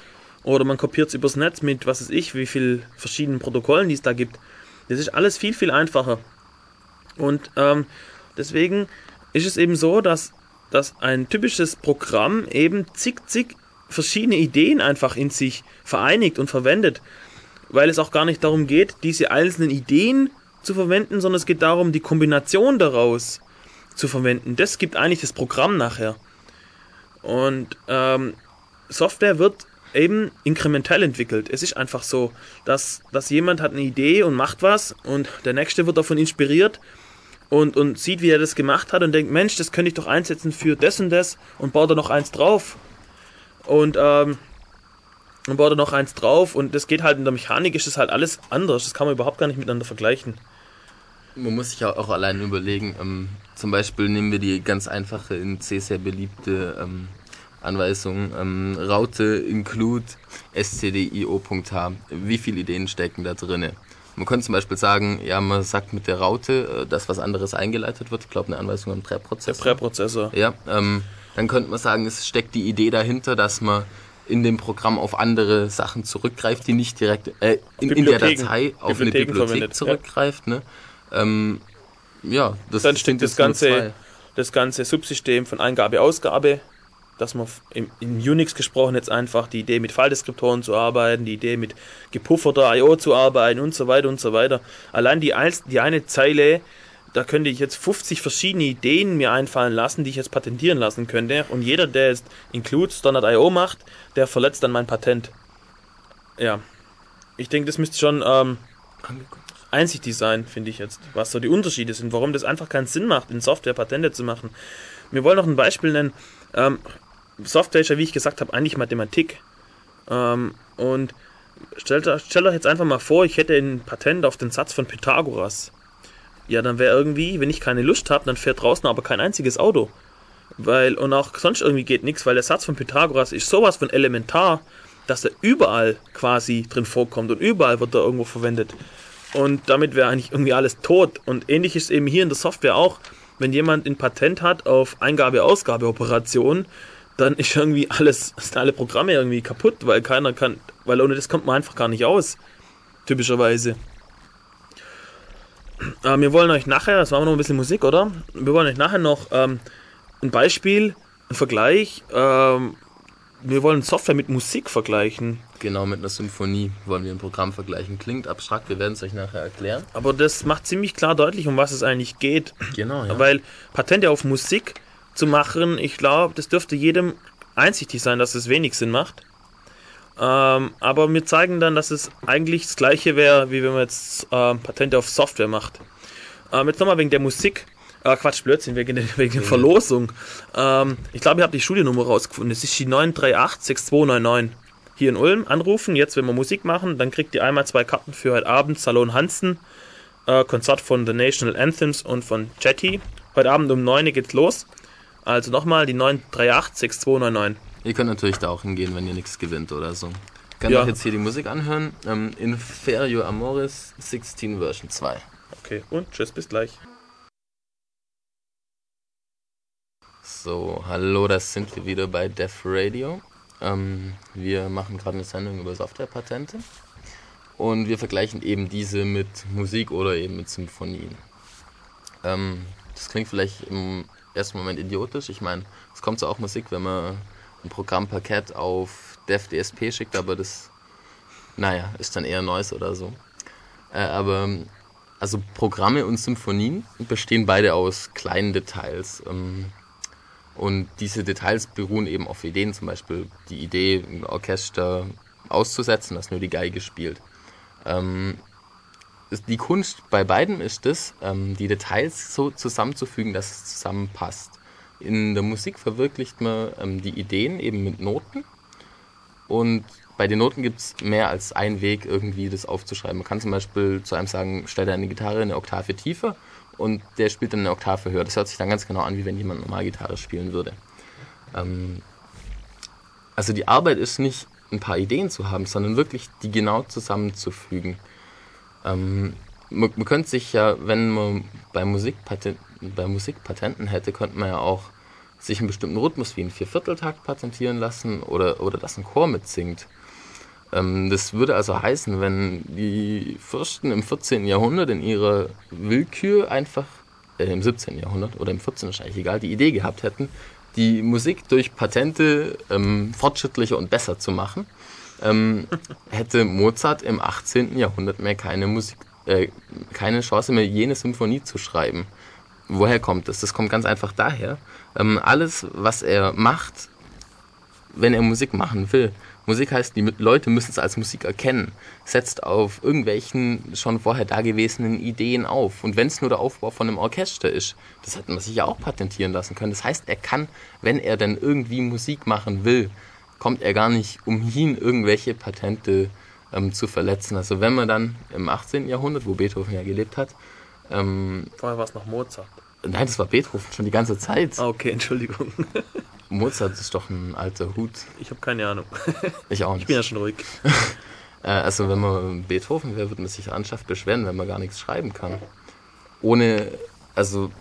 Oder man kopiert es übers Netz mit, was weiß ich, wie viel verschiedenen Protokollen die es da gibt. Das ist alles viel, viel einfacher. Und ähm, deswegen ist es eben so, dass, dass ein typisches Programm eben zig, zig verschiedene Ideen einfach in sich vereinigt und verwendet. Weil es auch gar nicht darum geht, diese einzelnen Ideen zu verwenden, sondern es geht darum, die Kombination daraus zu verwenden. Das gibt eigentlich das Programm nachher. Und ähm, Software wird eben inkrementell entwickelt. Es ist einfach so, dass, dass jemand hat eine Idee und macht was und der nächste wird davon inspiriert und, und sieht, wie er das gemacht hat und denkt, Mensch, das könnte ich doch einsetzen für das und das und baut da noch eins drauf. Und ähm, und baut da noch eins drauf und das geht halt in der Mechanik, ist das halt alles anders. Das kann man überhaupt gar nicht miteinander vergleichen. Man muss sich auch allein überlegen, ähm, zum Beispiel nehmen wir die ganz einfache, in C sehr beliebte ähm, Anweisung, ähm, Raute include stdio.h. Wie viele Ideen stecken da drin? Man könnte zum Beispiel sagen, ja, man sagt mit der Raute, äh, dass was anderes eingeleitet wird. Ich glaube, eine Anweisung am Präprozessor. Der Präprozessor. Ja, ähm, dann könnte man sagen, es steckt die Idee dahinter, dass man in dem Programm auf andere Sachen zurückgreift, die nicht direkt äh, in, in, der Datei auf eine Bibliothek zurückgreift. Ja. Ne? Ähm, ja, das dann steht das ganze, das ganze Subsystem von Eingabe, Ausgabe dass man im, in Unix gesprochen jetzt einfach die Idee mit File-Deskriptoren zu arbeiten, die Idee mit gepufferter I.O. zu arbeiten und so weiter und so weiter. Allein die, ein, die eine Zeile, da könnte ich jetzt 50 verschiedene Ideen mir einfallen lassen, die ich jetzt patentieren lassen könnte. Und jeder, der jetzt Include Standard I.O. macht, der verletzt dann mein Patent. Ja. Ich denke, das müsste schon ähm, einsichtig sein, finde ich jetzt, was so die Unterschiede sind, warum das einfach keinen Sinn macht, in Software Patente zu machen. Wir wollen noch ein Beispiel nennen. Ähm, Software ist ja, wie ich gesagt habe, eigentlich Mathematik. Ähm, und stellt, stellt euch jetzt einfach mal vor, ich hätte ein Patent auf den Satz von Pythagoras. Ja, dann wäre irgendwie, wenn ich keine Lust habe, dann fährt draußen aber kein einziges Auto. Weil, und auch sonst irgendwie geht nichts, weil der Satz von Pythagoras ist sowas von elementar, dass er überall quasi drin vorkommt und überall wird er irgendwo verwendet. Und damit wäre eigentlich irgendwie alles tot. Und ähnlich ist eben hier in der Software auch, wenn jemand ein Patent hat auf Eingabe-Ausgabe-Operationen, dann ist irgendwie alles, sind alle Programme irgendwie kaputt, weil keiner kann, weil ohne das kommt man einfach gar nicht aus. Typischerweise. Ähm, wir wollen euch nachher, das wir noch ein bisschen Musik, oder? Wir wollen euch nachher noch ähm, ein Beispiel, ein Vergleich, ähm, wir wollen Software mit Musik vergleichen. Genau, mit einer Symphonie wollen wir ein Programm vergleichen. Klingt abstrakt, wir werden es euch nachher erklären. Aber das macht ziemlich klar deutlich, um was es eigentlich geht. Genau, ja. Weil Patente auf Musik zu machen, ich glaube, das dürfte jedem einsichtig sein, dass es wenig Sinn macht. Ähm, aber wir zeigen dann, dass es eigentlich das gleiche wäre, wie wenn man jetzt ähm, Patente auf Software macht. Ähm, jetzt nochmal wegen der Musik. Äh, Quatsch, Blödsinn, wegen, der, wegen der Verlosung. Ähm, ich glaube, ihr habt die Studiennummer rausgefunden. Das ist die 938-6299. Hier in Ulm anrufen. Jetzt, wenn wir Musik machen, dann kriegt ihr einmal zwei Karten für heute Abend. Salon Hansen, äh, Konzert von The National Anthems und von Jetty. Heute Abend um 9 Uhr geht's los. Also nochmal die 938-6299. Ihr könnt natürlich da auch hingehen, wenn ihr nichts gewinnt oder so. Könnt Ja. auch jetzt hier die Musik anhören. Ähm, Inferio Amoris 16 Version 2. Okay, und tschüss, bis gleich. So, hallo, das sind wir wieder bei Def Radio. Ähm, wir machen gerade eine Sendung über Softwarepatente und wir vergleichen eben diese mit Musik oder eben mit Symphonien. Ähm, das klingt vielleicht im ersten Moment idiotisch. Ich meine, es kommt so auch Musik, wenn man ein Programmpaket auf Def DSP schickt, aber das, naja, ist dann eher Noise oder so. Äh, aber also Programme und Symphonien bestehen beide aus kleinen Details. Ähm, und diese Details beruhen eben auf Ideen, zum Beispiel die Idee, ein Orchester auszusetzen, das nur die Geige spielt. Ähm, die Kunst bei beiden ist es, ähm, die Details so zusammenzufügen, dass es zusammenpasst. In der Musik verwirklicht man ähm, die Ideen eben mit Noten und bei den Noten gibt es mehr als einen Weg, irgendwie das aufzuschreiben. Man kann zum Beispiel zu einem sagen, stell deine Gitarre eine Oktave tiefer und der spielt dann eine Oktave höher. Das hört sich dann ganz genau an, wie wenn jemand normal Gitarre spielen würde. Ähm, also die Arbeit ist nicht, ein paar Ideen zu haben, sondern wirklich die genau zusammenzufügen. Ähm, man, man könnte sich ja, wenn man bei, Musikpaten bei Musikpatenten hätte, könnte man ja auch sich einen bestimmten Rhythmus wie einen Viervierteltakt patentieren lassen oder, oder dass ein Chor mitsingt. Ähm, das würde also heißen, wenn die Fürsten im 14. Jahrhundert in ihrer Willkür einfach, äh, im 17. Jahrhundert oder im 14. ist eigentlich egal, die Idee gehabt hätten, die Musik durch Patente ähm, fortschrittlicher und besser zu machen, ähm, hätte Mozart im 18. Jahrhundert mehr keine Musik, äh, keine Chance mehr, jene Symphonie zu schreiben. Woher kommt das? Das kommt ganz einfach daher. Ähm, alles, was er macht, wenn er Musik machen will. Musik heißt, die Leute müssen es als Musik erkennen. Setzt auf irgendwelchen schon vorher dagewesenen Ideen auf. Und wenn es nur der Aufbau von einem Orchester ist, das hätte man sich ja auch patentieren lassen können. Das heißt, er kann, wenn er denn irgendwie Musik machen will, kommt er gar nicht umhin, irgendwelche Patente ähm, zu verletzen. Also wenn man dann im 18. Jahrhundert, wo Beethoven ja gelebt hat, ähm, Vorher war es noch Mozart. nein, das war Beethoven schon die ganze Zeit. Ah, okay, Entschuldigung. Mozart ist doch ein alter Hut. Ich habe keine Ahnung. Ich auch Ich nicht. bin ja schon ruhig. Äh, also wenn man Beethoven wäre, würde man sich ernsthaft beschweren, wenn man gar nichts schreiben kann. Ohne, also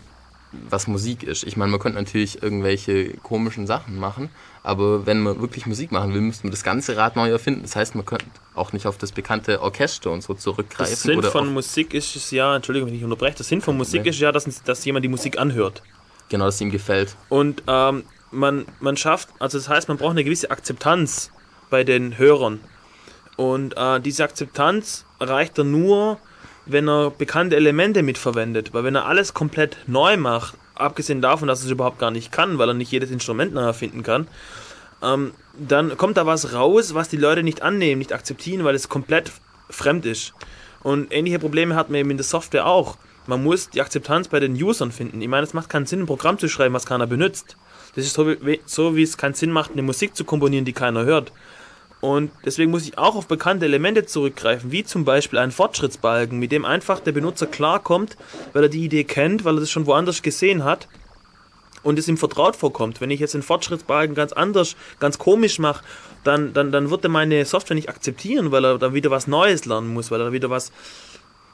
was Musik ist. Ich meine, man könnte natürlich irgendwelche komischen Sachen machen, aber wenn man wirklich Musik machen will, müsste man das ganze Rad neu erfinden. Das heißt, man könnte auch nicht auf das bekannte Orchester und so zurückgreifen. Das Sinn von Musik ist es ja, Entschuldigung, wenn ich unterbreche, das Sinn von Musik ist ja, dass, dass jemand die Musik anhört. genau, das ihm gefällt. Und ähm, man, man schafft, also das heißt, man braucht eine gewisse Akzeptanz bei den Hörern. Und äh, diese Akzeptanz erreicht er nur, wenn er bekannte Elemente mitverwendet. Weil wenn er alles komplett neu macht, abgesehen davon, dass es überhaupt gar nicht kann, weil er nicht jedes Instrument neu erfinden kann, ähm, dann kommt da was raus, was die Leute nicht annehmen, nicht akzeptieren, weil es komplett fremd ist. Und ähnliche Probleme hat man eben in der Software auch. Man muss die Akzeptanz bei den Usern finden. Ich meine, es macht keinen Sinn, ein Programm zu schreiben, was keiner benutzt. Das ist so wie, so, wie es keinen Sinn macht, eine Musik zu komponieren, die keiner hört. Und deswegen muss ich auch auf bekannte Elemente zurückgreifen, wie zum Beispiel einen Fortschrittsbalken, mit dem einfach der Benutzer klarkommt, weil er die Idee kennt, weil er das schon woanders gesehen hat und es ihm vertraut vorkommt. Wenn ich jetzt den Fortschrittsbalken ganz anders, ganz komisch mache, dann, dann, dann wird er meine Software nicht akzeptieren, weil er da wieder was Neues lernen muss, weil er wieder was,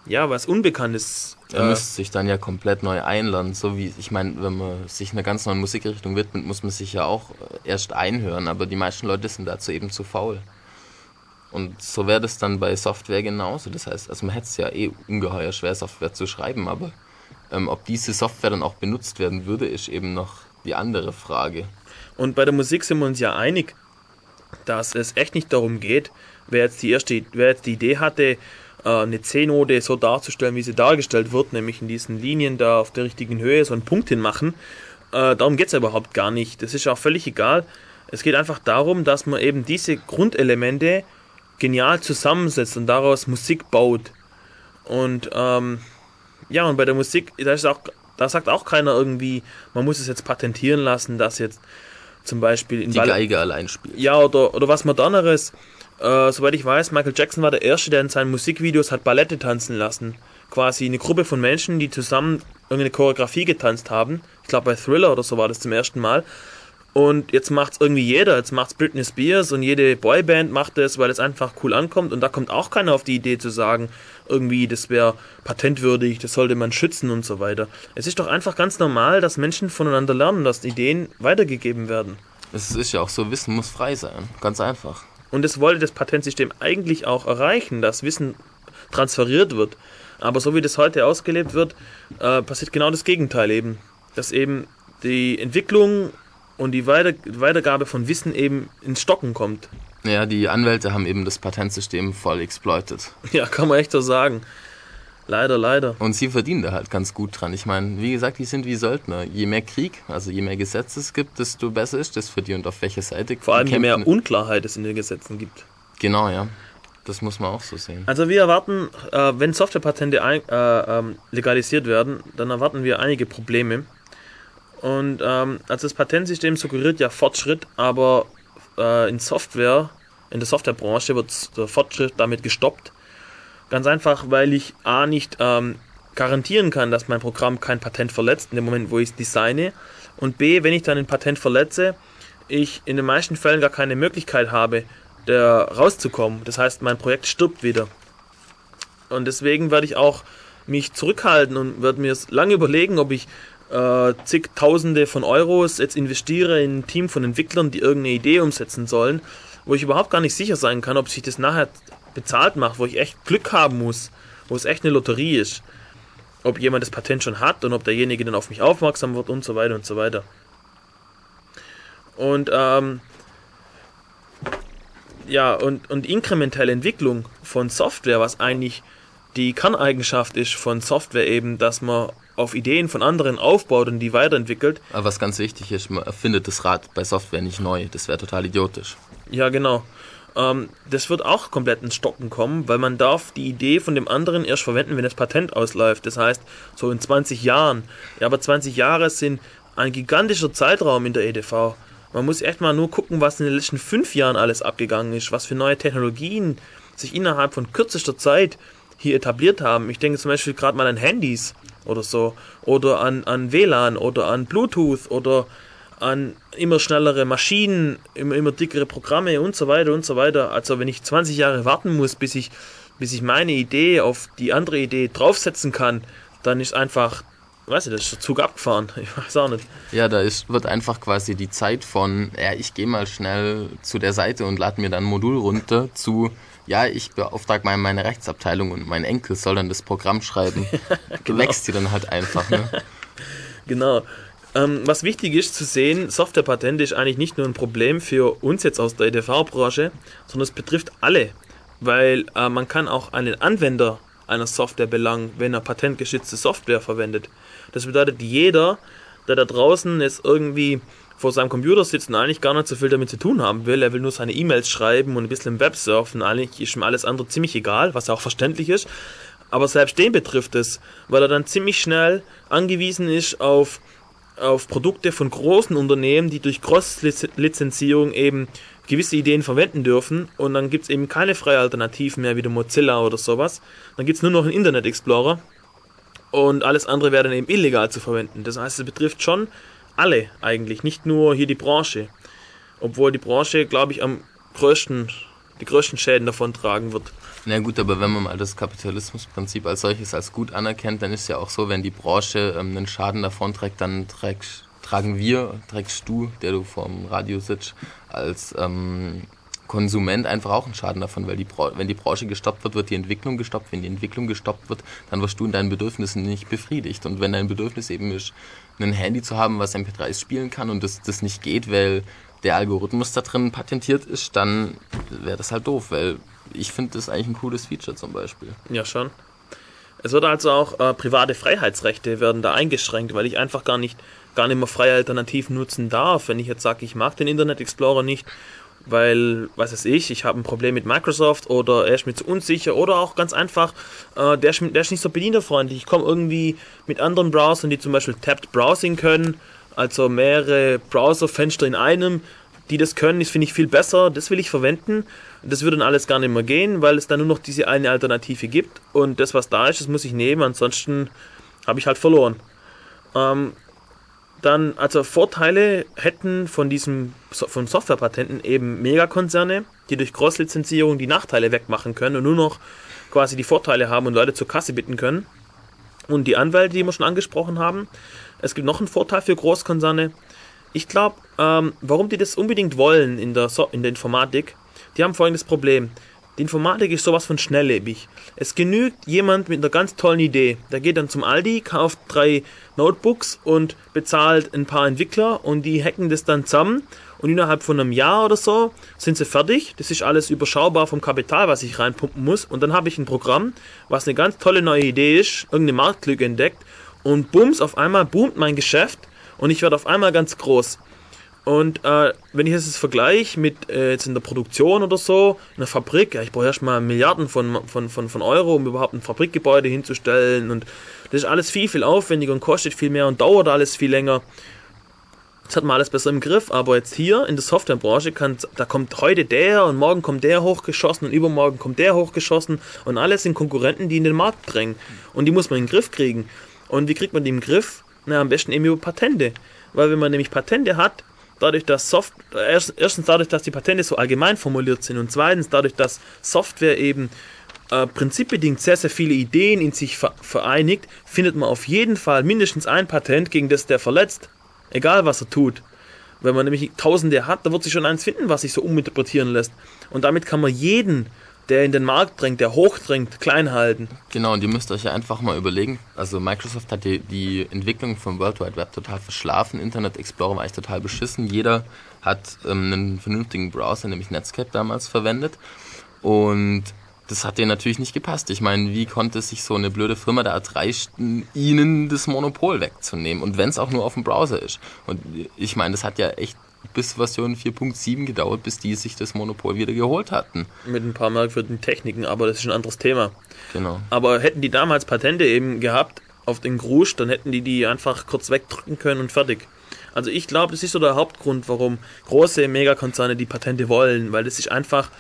ja, was Unbekanntes. Er äh, müsste sich dann ja komplett neu einlernen. So wie, ich meine, wenn man sich einer ganz neuen Musikrichtung widmet, muss man sich ja auch äh, erst einhören, aber die meisten Leute sind dazu eben zu faul. Und so wäre das dann bei Software genauso. Das heißt, also man hätte es ja eh ungeheuer schwer, Software zu schreiben, aber ähm, ob diese Software dann auch benutzt werden würde, ist eben noch die andere Frage. Und bei der Musik sind wir uns ja einig. dass es echt nicht darum geht, wer jetzt die erste, wer jetzt die Idee hatte, eine C-Note so darzustellen, wie sie dargestellt wird, nämlich in diesen Linien da auf der richtigen Höhe so einen Punkt hinmachen. Äh, darum geht es ja überhaupt gar nicht. Das ist auch völlig egal. Es geht einfach darum, dass man eben diese Grundelemente genial zusammensetzt und daraus Musik baut. Und ähm, ja, und bei der Musik, da, ist auch, da sagt auch keiner irgendwie, man muss es jetzt patentieren lassen, dass jetzt zum Beispiel in Die Ball Geige allein spielt. ja, oder, oder was Moderneres. Äh, soweit ich weiß, Michael Jackson war der Erste, der in seinen Musikvideos hat Ballette tanzen lassen. Quasi eine Gruppe von Menschen, die zusammen irgendeine Choreografie getanzt haben. Ich glaube, bei Thriller oder so war das zum ersten Mal. Und jetzt macht's irgendwie jeder. Jetzt macht's Britney Spears und jede Boyband macht es, weil es einfach cool ankommt. Und da kommt auch keiner auf die Idee zu sagen, irgendwie, das wäre patentwürdig, das sollte man schützen und so weiter. Es ist doch einfach ganz normal, dass Menschen voneinander lernen, dass Ideen weitergegeben werden. Es ist ja auch so, Wissen muss frei sein. Ganz einfach. Und das wollte das Patentsystem eigentlich auch erreichen, dass Wissen transferiert wird. Aber so wie das heute ausgelebt wird, äh, passiert genau das Gegenteil eben. Dass eben die Entwicklung und die Weiter Weitergabe von Wissen eben ins Stocken kommt. Ja, die Anwälte haben eben das Patentsystem voll exploitet. Ja, kann man echt so sagen. Leider, leider. Und sie verdienen da halt ganz gut dran. Ich meine, wie gesagt, die sind wie Söldner. Je mehr Krieg, also je mehr Gesetze es gibt, desto besser ist das für die und auf welcher Seite. Vor allem, je mehr. Unklarheit es in den Gesetzen gibt. Genau, ja. Das muss man auch so sehen. Also wir erwarten, äh, wenn Softwarepatente ein, äh, ähm, legalisiert werden, dann erwarten wir einige Probleme. Und ähm, also das Patentsystem suggeriert ja Fortschritt, aber äh, in Software, in der Softwarebranche wird der Fortschritt damit gestoppt. Ganz einfach, weil ich A nicht ähm, garantieren kann, dass mein Programm kein Patent verletzt, in dem Moment, wo ich es designe. Und B, wenn ich dann ein Patent verletze, ich in den meisten Fällen gar keine Möglichkeit habe, da rauszukommen. Das heißt, mein Projekt stirbt wieder. Und deswegen werde ich auch mich zurückhalten und werde mir lange überlegen, ob ich äh, zigtausende von Euros jetzt investiere in ein Team von Entwicklern, die irgendeine Idee umsetzen sollen, wo ich überhaupt gar nicht sicher sein kann, ob sich das nachher bezahlt macht, wo ich echt Glück haben muss, wo es echt eine Lotterie ist. Ob jemand das Patent schon hat und ob derjenige dann auf mich aufmerksam wird und so weiter und so weiter. Und ähm, ja, und, und inkrementelle Entwicklung von Software, was eigentlich die Kerneigenschaft ist von Software eben, dass man auf Ideen von anderen aufbaut und die weiterentwickelt. Aber was ganz wichtig ist, man erfindet das Rad bei Software nicht neu. Das wäre total idiotisch. Ja, genau. Ähm, das wird auch komplett ins Stocken kommen, weil man darf die Idee von dem anderen erst verwenden, wenn das Patent ausläuft. Das heißt, so in 20 Jahren. Ja, aber 20 Jahre sind ein gigantischer Zeitraum in der EDV. Man muss echt mal nur gucken, was in den letzten fünf Jahren alles abgegangen ist, was für neue Technologien sich innerhalb von kürzester Zeit hier etabliert haben. Ich denke zum Beispiel gerade mal an Handys oder so, oder an, an WLAN oder an Bluetooth oder an immer schnellere Maschinen, immer, immer dickere Programme und so weiter und so weiter. Also wenn ich 20 Jahre warten muss, bis ich, bis ich meine Idee auf die andere Idee draufsetzen kann, dann ist einfach, weiß ich, das ist der Zug abgefahren. Ich weiß auch nicht. Ja, da ist, wird einfach quasi die Zeit von, ja, ich gehe mal schnell zu der Seite und lade mir dann ein Modul runter, zu, ja, ich beauftrage mal meine Rechtsabteilung und mein Enkel soll dann das Programm schreiben. Du wächst dir dann halt einfach, ne? Genau. Ähm, was wichtig ist zu sehen, Softwarepatente ist eigentlich nicht nur ein Problem für uns jetzt aus der EDV-Branche, sondern es betrifft alle. Weil äh, man kann auch einen Anwender einer Software belangen, wenn er patentgeschützte Software verwendet. Das bedeutet, jeder, der da draußen jetzt irgendwie vor seinem Computer sitzt und eigentlich gar nicht so viel damit zu tun haben will, er will nur seine E-Mails schreiben und ein bisschen im Web surfen, eigentlich ist ihm alles andere ziemlich egal, was auch verständlich ist. Aber selbst den betrifft es, weil er dann ziemlich schnell angewiesen ist auf, auf Produkte von großen Unternehmen, die durch Cross-Lizenzierung eben gewisse Ideen verwenden dürfen und dann gibt es eben keine freie Alternativen mehr wie der Mozilla oder sowas. Dann gibt es nur noch einen Internet Explorer und alles andere wäre dann eben illegal zu verwenden. Das heißt, es betrifft schon alle eigentlich, nicht nur hier die Branche. Obwohl die Branche, glaube ich, am größten, die größten Schäden davon tragen wird. Na gut, aber wenn man mal das Kapitalismusprinzip als solches als gut anerkennt, dann ist ja auch so, wenn die Branche ähm, einen Schaden davon trägt, dann trägst, tragen wir, trägst du, der du vorm Radio sitzt, als ähm, Konsument einfach auch einen Schaden davon, weil die wenn die Branche gestoppt wird, wird die Entwicklung gestoppt. Wenn die Entwicklung gestoppt wird, dann wirst du in deinen Bedürfnissen nicht befriedigt. Und wenn dein Bedürfnis eben ist, ein Handy zu haben, was MP3s spielen kann und das, das nicht geht, weil der Algorithmus da drin patentiert ist, dann wäre das halt doof, weil ich finde das eigentlich ein cooles Feature zum Beispiel. Ja, schon. Es wird also auch äh, private Freiheitsrechte werden da eingeschränkt, weil ich einfach gar nicht, gar nicht mehr freie Alternativen nutzen darf. Wenn ich jetzt sage, ich mag den Internet Explorer nicht, weil, was weiß ich, ich habe ein Problem mit Microsoft oder er ist mir zu unsicher oder auch ganz einfach, äh, der, ist, der ist nicht so bedienerfreundlich. Ich komme irgendwie mit anderen Browsern, die zum Beispiel Tapped Browsing können, also mehrere Browserfenster in einem, die das können, das finde ich viel besser, das will ich verwenden. Das würde dann alles gar nicht mehr gehen, weil es dann nur noch diese eine Alternative gibt und das, was da ist, das muss ich nehmen, ansonsten habe ich halt verloren. Ähm, dann, also Vorteile hätten von diesem von Softwarepatenten eben Megakonzerne, die durch Cross-Lizenzierung die Nachteile wegmachen können und nur noch quasi die Vorteile haben und Leute zur Kasse bitten können. Und die Anwälte, die wir schon angesprochen haben. Es gibt noch einen Vorteil für Großkonzerne. Ich glaube, ähm, warum die das unbedingt wollen in der, so in der Informatik, die haben folgendes Problem. Die Informatik ist sowas von schnelllebig. Es genügt jemand mit einer ganz tollen Idee. Der geht dann zum Aldi, kauft drei Notebooks und bezahlt ein paar Entwickler und die hacken das dann zusammen und innerhalb von einem Jahr oder so sind sie fertig. Das ist alles überschaubar vom Kapital, was ich reinpumpen muss. Und dann habe ich ein Programm, was eine ganz tolle neue Idee ist, irgendeine Marktlücke entdeckt und bums, auf einmal boomt mein Geschäft und ich werde auf einmal ganz groß. Und äh, wenn ich das vergleiche mit äh, jetzt in der Produktion oder so, in der Fabrik, ja, ich brauche erstmal Milliarden von, von, von, von Euro, um überhaupt ein Fabrikgebäude hinzustellen. Und das ist alles viel, viel aufwendiger und kostet viel mehr und dauert alles viel länger. Das hat man alles besser im Griff, aber jetzt hier in der Softwarebranche kann, da kommt heute der und morgen kommt der hochgeschossen und übermorgen kommt der hochgeschossen und alles sind Konkurrenten, die in den Markt drängen. Und die muss man in den Griff kriegen. Und wie kriegt man die im Griff? Na, am besten eben über Patente. Weil wenn man nämlich Patente hat, dadurch, dass Soft erstens dadurch, dass die Patente so allgemein formuliert sind und zweitens dadurch, dass Software eben äh, prinzipbedingt sehr, sehr viele Ideen in sich vereinigt, findet man auf jeden Fall mindestens ein Patent, gegen das der verletzt. Egal was er tut. Wenn man nämlich Tausende hat, da wird sich schon eins finden, was sich so uminterpretieren lässt. Und damit kann man jeden der in den Markt drängt, der hochdrängt, klein halten. Genau, und ihr müsst euch ja einfach mal überlegen. Also Microsoft hat die, die Entwicklung vom World Wide Web total verschlafen. Internet Explorer war eigentlich total beschissen. Jeder hat ähm, einen vernünftigen Browser, nämlich Netscape damals verwendet. Und das hat denen natürlich nicht gepasst. Ich meine, wie konnte sich so eine blöde Firma da erdreisten, ihnen das Monopol wegzunehmen? Und wenn es auch nur auf dem Browser ist. Und ich meine, das hat ja echt bis Version 4.7 gedauert, bis die sich das Monopol wieder geholt hatten. Mit ein paar merkwürdigen Techniken, aber das ist ein anderes Thema. Genau. Aber hätten die damals Patente eben gehabt auf den Grusch, dann hätten die die einfach kurz wegdrücken können und fertig. Also ich glaube, das ist so der Hauptgrund, warum große Megakonzerne die Patente wollen, weil das sich einfach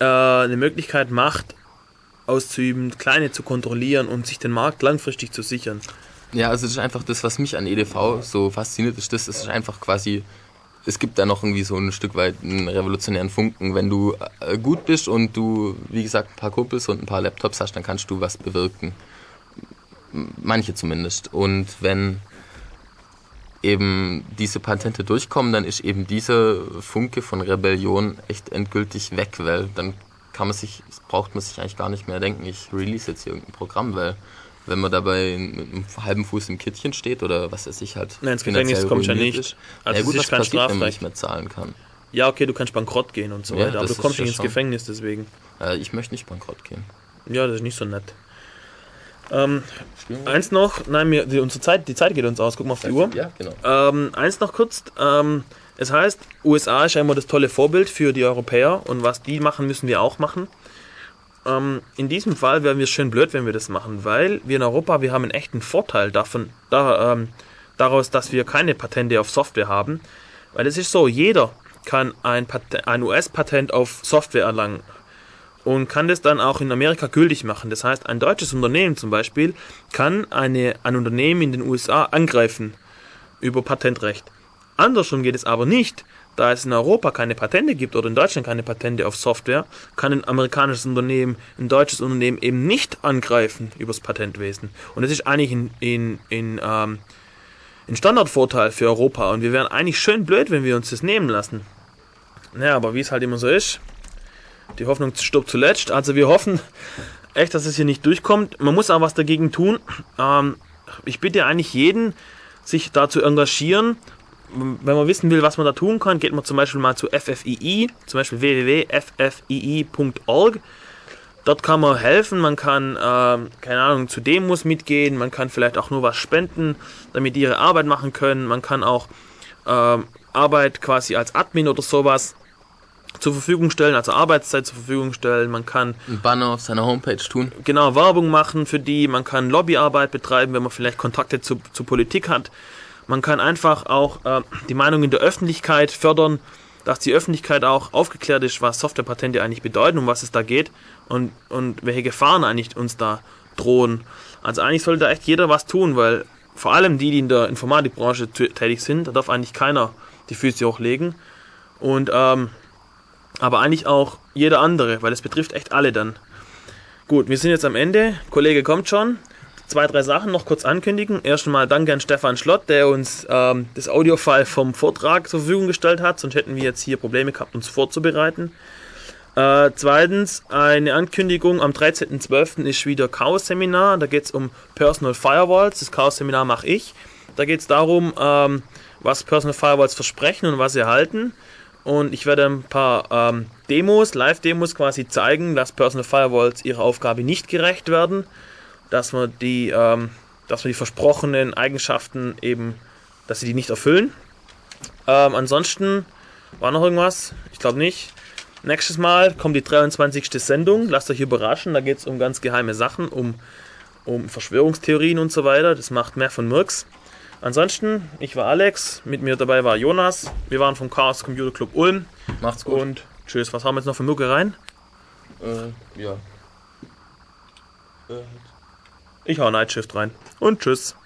äh, eine Möglichkeit macht, auszuüben, kleine zu kontrollieren und sich den Markt langfristig zu sichern. Ja, also das ist einfach das, was mich an EDV so fasziniert, ist das, ist einfach quasi es gibt da noch irgendwie so ein Stück weit einen revolutionären Funken. Wenn du äh, gut bist und du, wie gesagt, ein paar Kumpels und ein paar Laptops hast, dann kannst du was bewirken. Manche zumindest. Und wenn eben diese Patente durchkommen, dann ist eben dieser Funke von Rebellion echt endgültig weg, weil dann kann man sich, braucht man sich eigentlich gar nicht mehr denken, ich release jetzt hier irgendein Programm, weil wenn man dabei mit einem halben Fuß im Kittchen steht oder was weiß ich halt. Nein, ins Gefängnis kommt ja nicht. Ist. Also ja, gut, was passiert, Strafrecht. wenn man nicht mehr zahlen kann? Ja, okay, du kannst bankrott gehen und so ja, weiter, aber du kommst nicht ins Gefängnis deswegen. Äh, ich möchte nicht bankrott gehen. Ja, das ist nicht so nett. Ähm, eins noch, nein, mir, die, unsere Zeit, die Zeit geht uns aus, guck mal auf die Uhr. Ja, genau. Ähm, eins noch kurz, ähm, es heißt, USA ist ja immer das tolle Vorbild für die Europäer und was die machen, müssen wir auch machen. Ähm, in diesem Fall wären wir schön blöd, wenn wir das machen, weil wir in Europa, wir haben einen echten Vorteil davon, da, ähm, daraus, dass wir keine Patente auf Software haben. Weil es ist so, jeder kann ein, ein US-Patent auf Software erlangen und kann das dann auch in Amerika gültig machen. Das heißt, ein deutsches Unternehmen zum Beispiel kann eine, ein Unternehmen in den USA angreifen über Patentrecht. Andersrum geht es aber nicht. Da es in Europa keine Patente gibt oder in Deutschland keine Patente auf Software, kann ein amerikanisches Unternehmen ein deutsches Unternehmen eben nicht angreifen übers Patentwesen. Und das ist eigentlich ein, in, in, ähm, ein Standardvorteil für Europa. Und wir wären eigentlich schön blöd, wenn wir uns das nehmen lassen. Naja, aber wie es halt immer so ist, die Hoffnung stirbt zuletzt. Also wir hoffen echt, dass es hier nicht durchkommt. Man muss auch was dagegen tun. Ähm, ich bitte eigentlich jeden, sich da zu engagieren wenn man wissen will, was man da tun kann, geht man zum Beispiel mal zu FFII, zum Beispiel www.ffii.org. Dort kann man helfen, man kann, ähm, keine Ahnung, zu Demos mitgehen, man kann vielleicht auch nur was spenden, damit die ihre Arbeit machen können. Man kann auch ähm, Arbeit quasi als Admin oder sowas zur Verfügung stellen, also Arbeitszeit zur Verfügung stellen. Man kann Ein Banner auf seiner Homepage tun. genau Werbung machen für die. Man kann Lobbyarbeit betreiben, wenn man vielleicht Kontakte zu, zu Politik hat. Man kann einfach auch äh, die Meinung in der Öffentlichkeit fördern, dass die Öffentlichkeit auch aufgeklärt ist, was Softwarepatente eigentlich bedeuten, um was es da geht und, und welche Gefahren eigentlich uns da drohen. Also eigentlich sollte da echt jeder was tun, weil vor allem die, die in der Informatikbranche tä- tätig sind, da darf eigentlich keiner die Füße hochlegen. Und ähm, aber eigentlich auch jeder andere, weil es betrifft echt alle dann. Gut, wir sind jetzt am Ende. Kollege kommt schon. Zwei, drei Sachen noch kurz ankündigen. Erst einmal danke an Stefan Schlott, der uns ähm, das Audiofile vom Vortrag zur Verfügung gestellt hat, sonst hätten wir jetzt hier Probleme gehabt, uns vorzubereiten. Äh, zweitens, eine Ankündigung, am 13.12. ist wieder Chaos-Seminar, da geht es um Personal Firewalls, das Chaos-Seminar mache ich. Da geht es darum, ähm, was Personal Firewalls versprechen und was sie halten. Und ich werde ein paar ähm, Demos, Live-Demos quasi zeigen, dass Personal Firewalls ihrer Aufgabe nicht gerecht werden, dass man die, ähm, dass man die versprochenen Eigenschaften eben, dass sie die nicht erfüllen. Ähm, ansonsten war noch irgendwas? Ich glaube nicht. Nächstes Mal kommt die 23. Sendung. Lasst euch überraschen. Da geht es um ganz geheime Sachen, um, um Verschwörungstheorien und so weiter. Das macht mehr von Murks. Ansonsten, ich war Alex, mit mir dabei war Jonas. Wir waren vom Chaos Computer Club Ulm. Macht's gut. Und tschüss. Was haben wir jetzt noch für Mucke rein? äh, ja. Ich hau Night Shift rein. Und tschüss.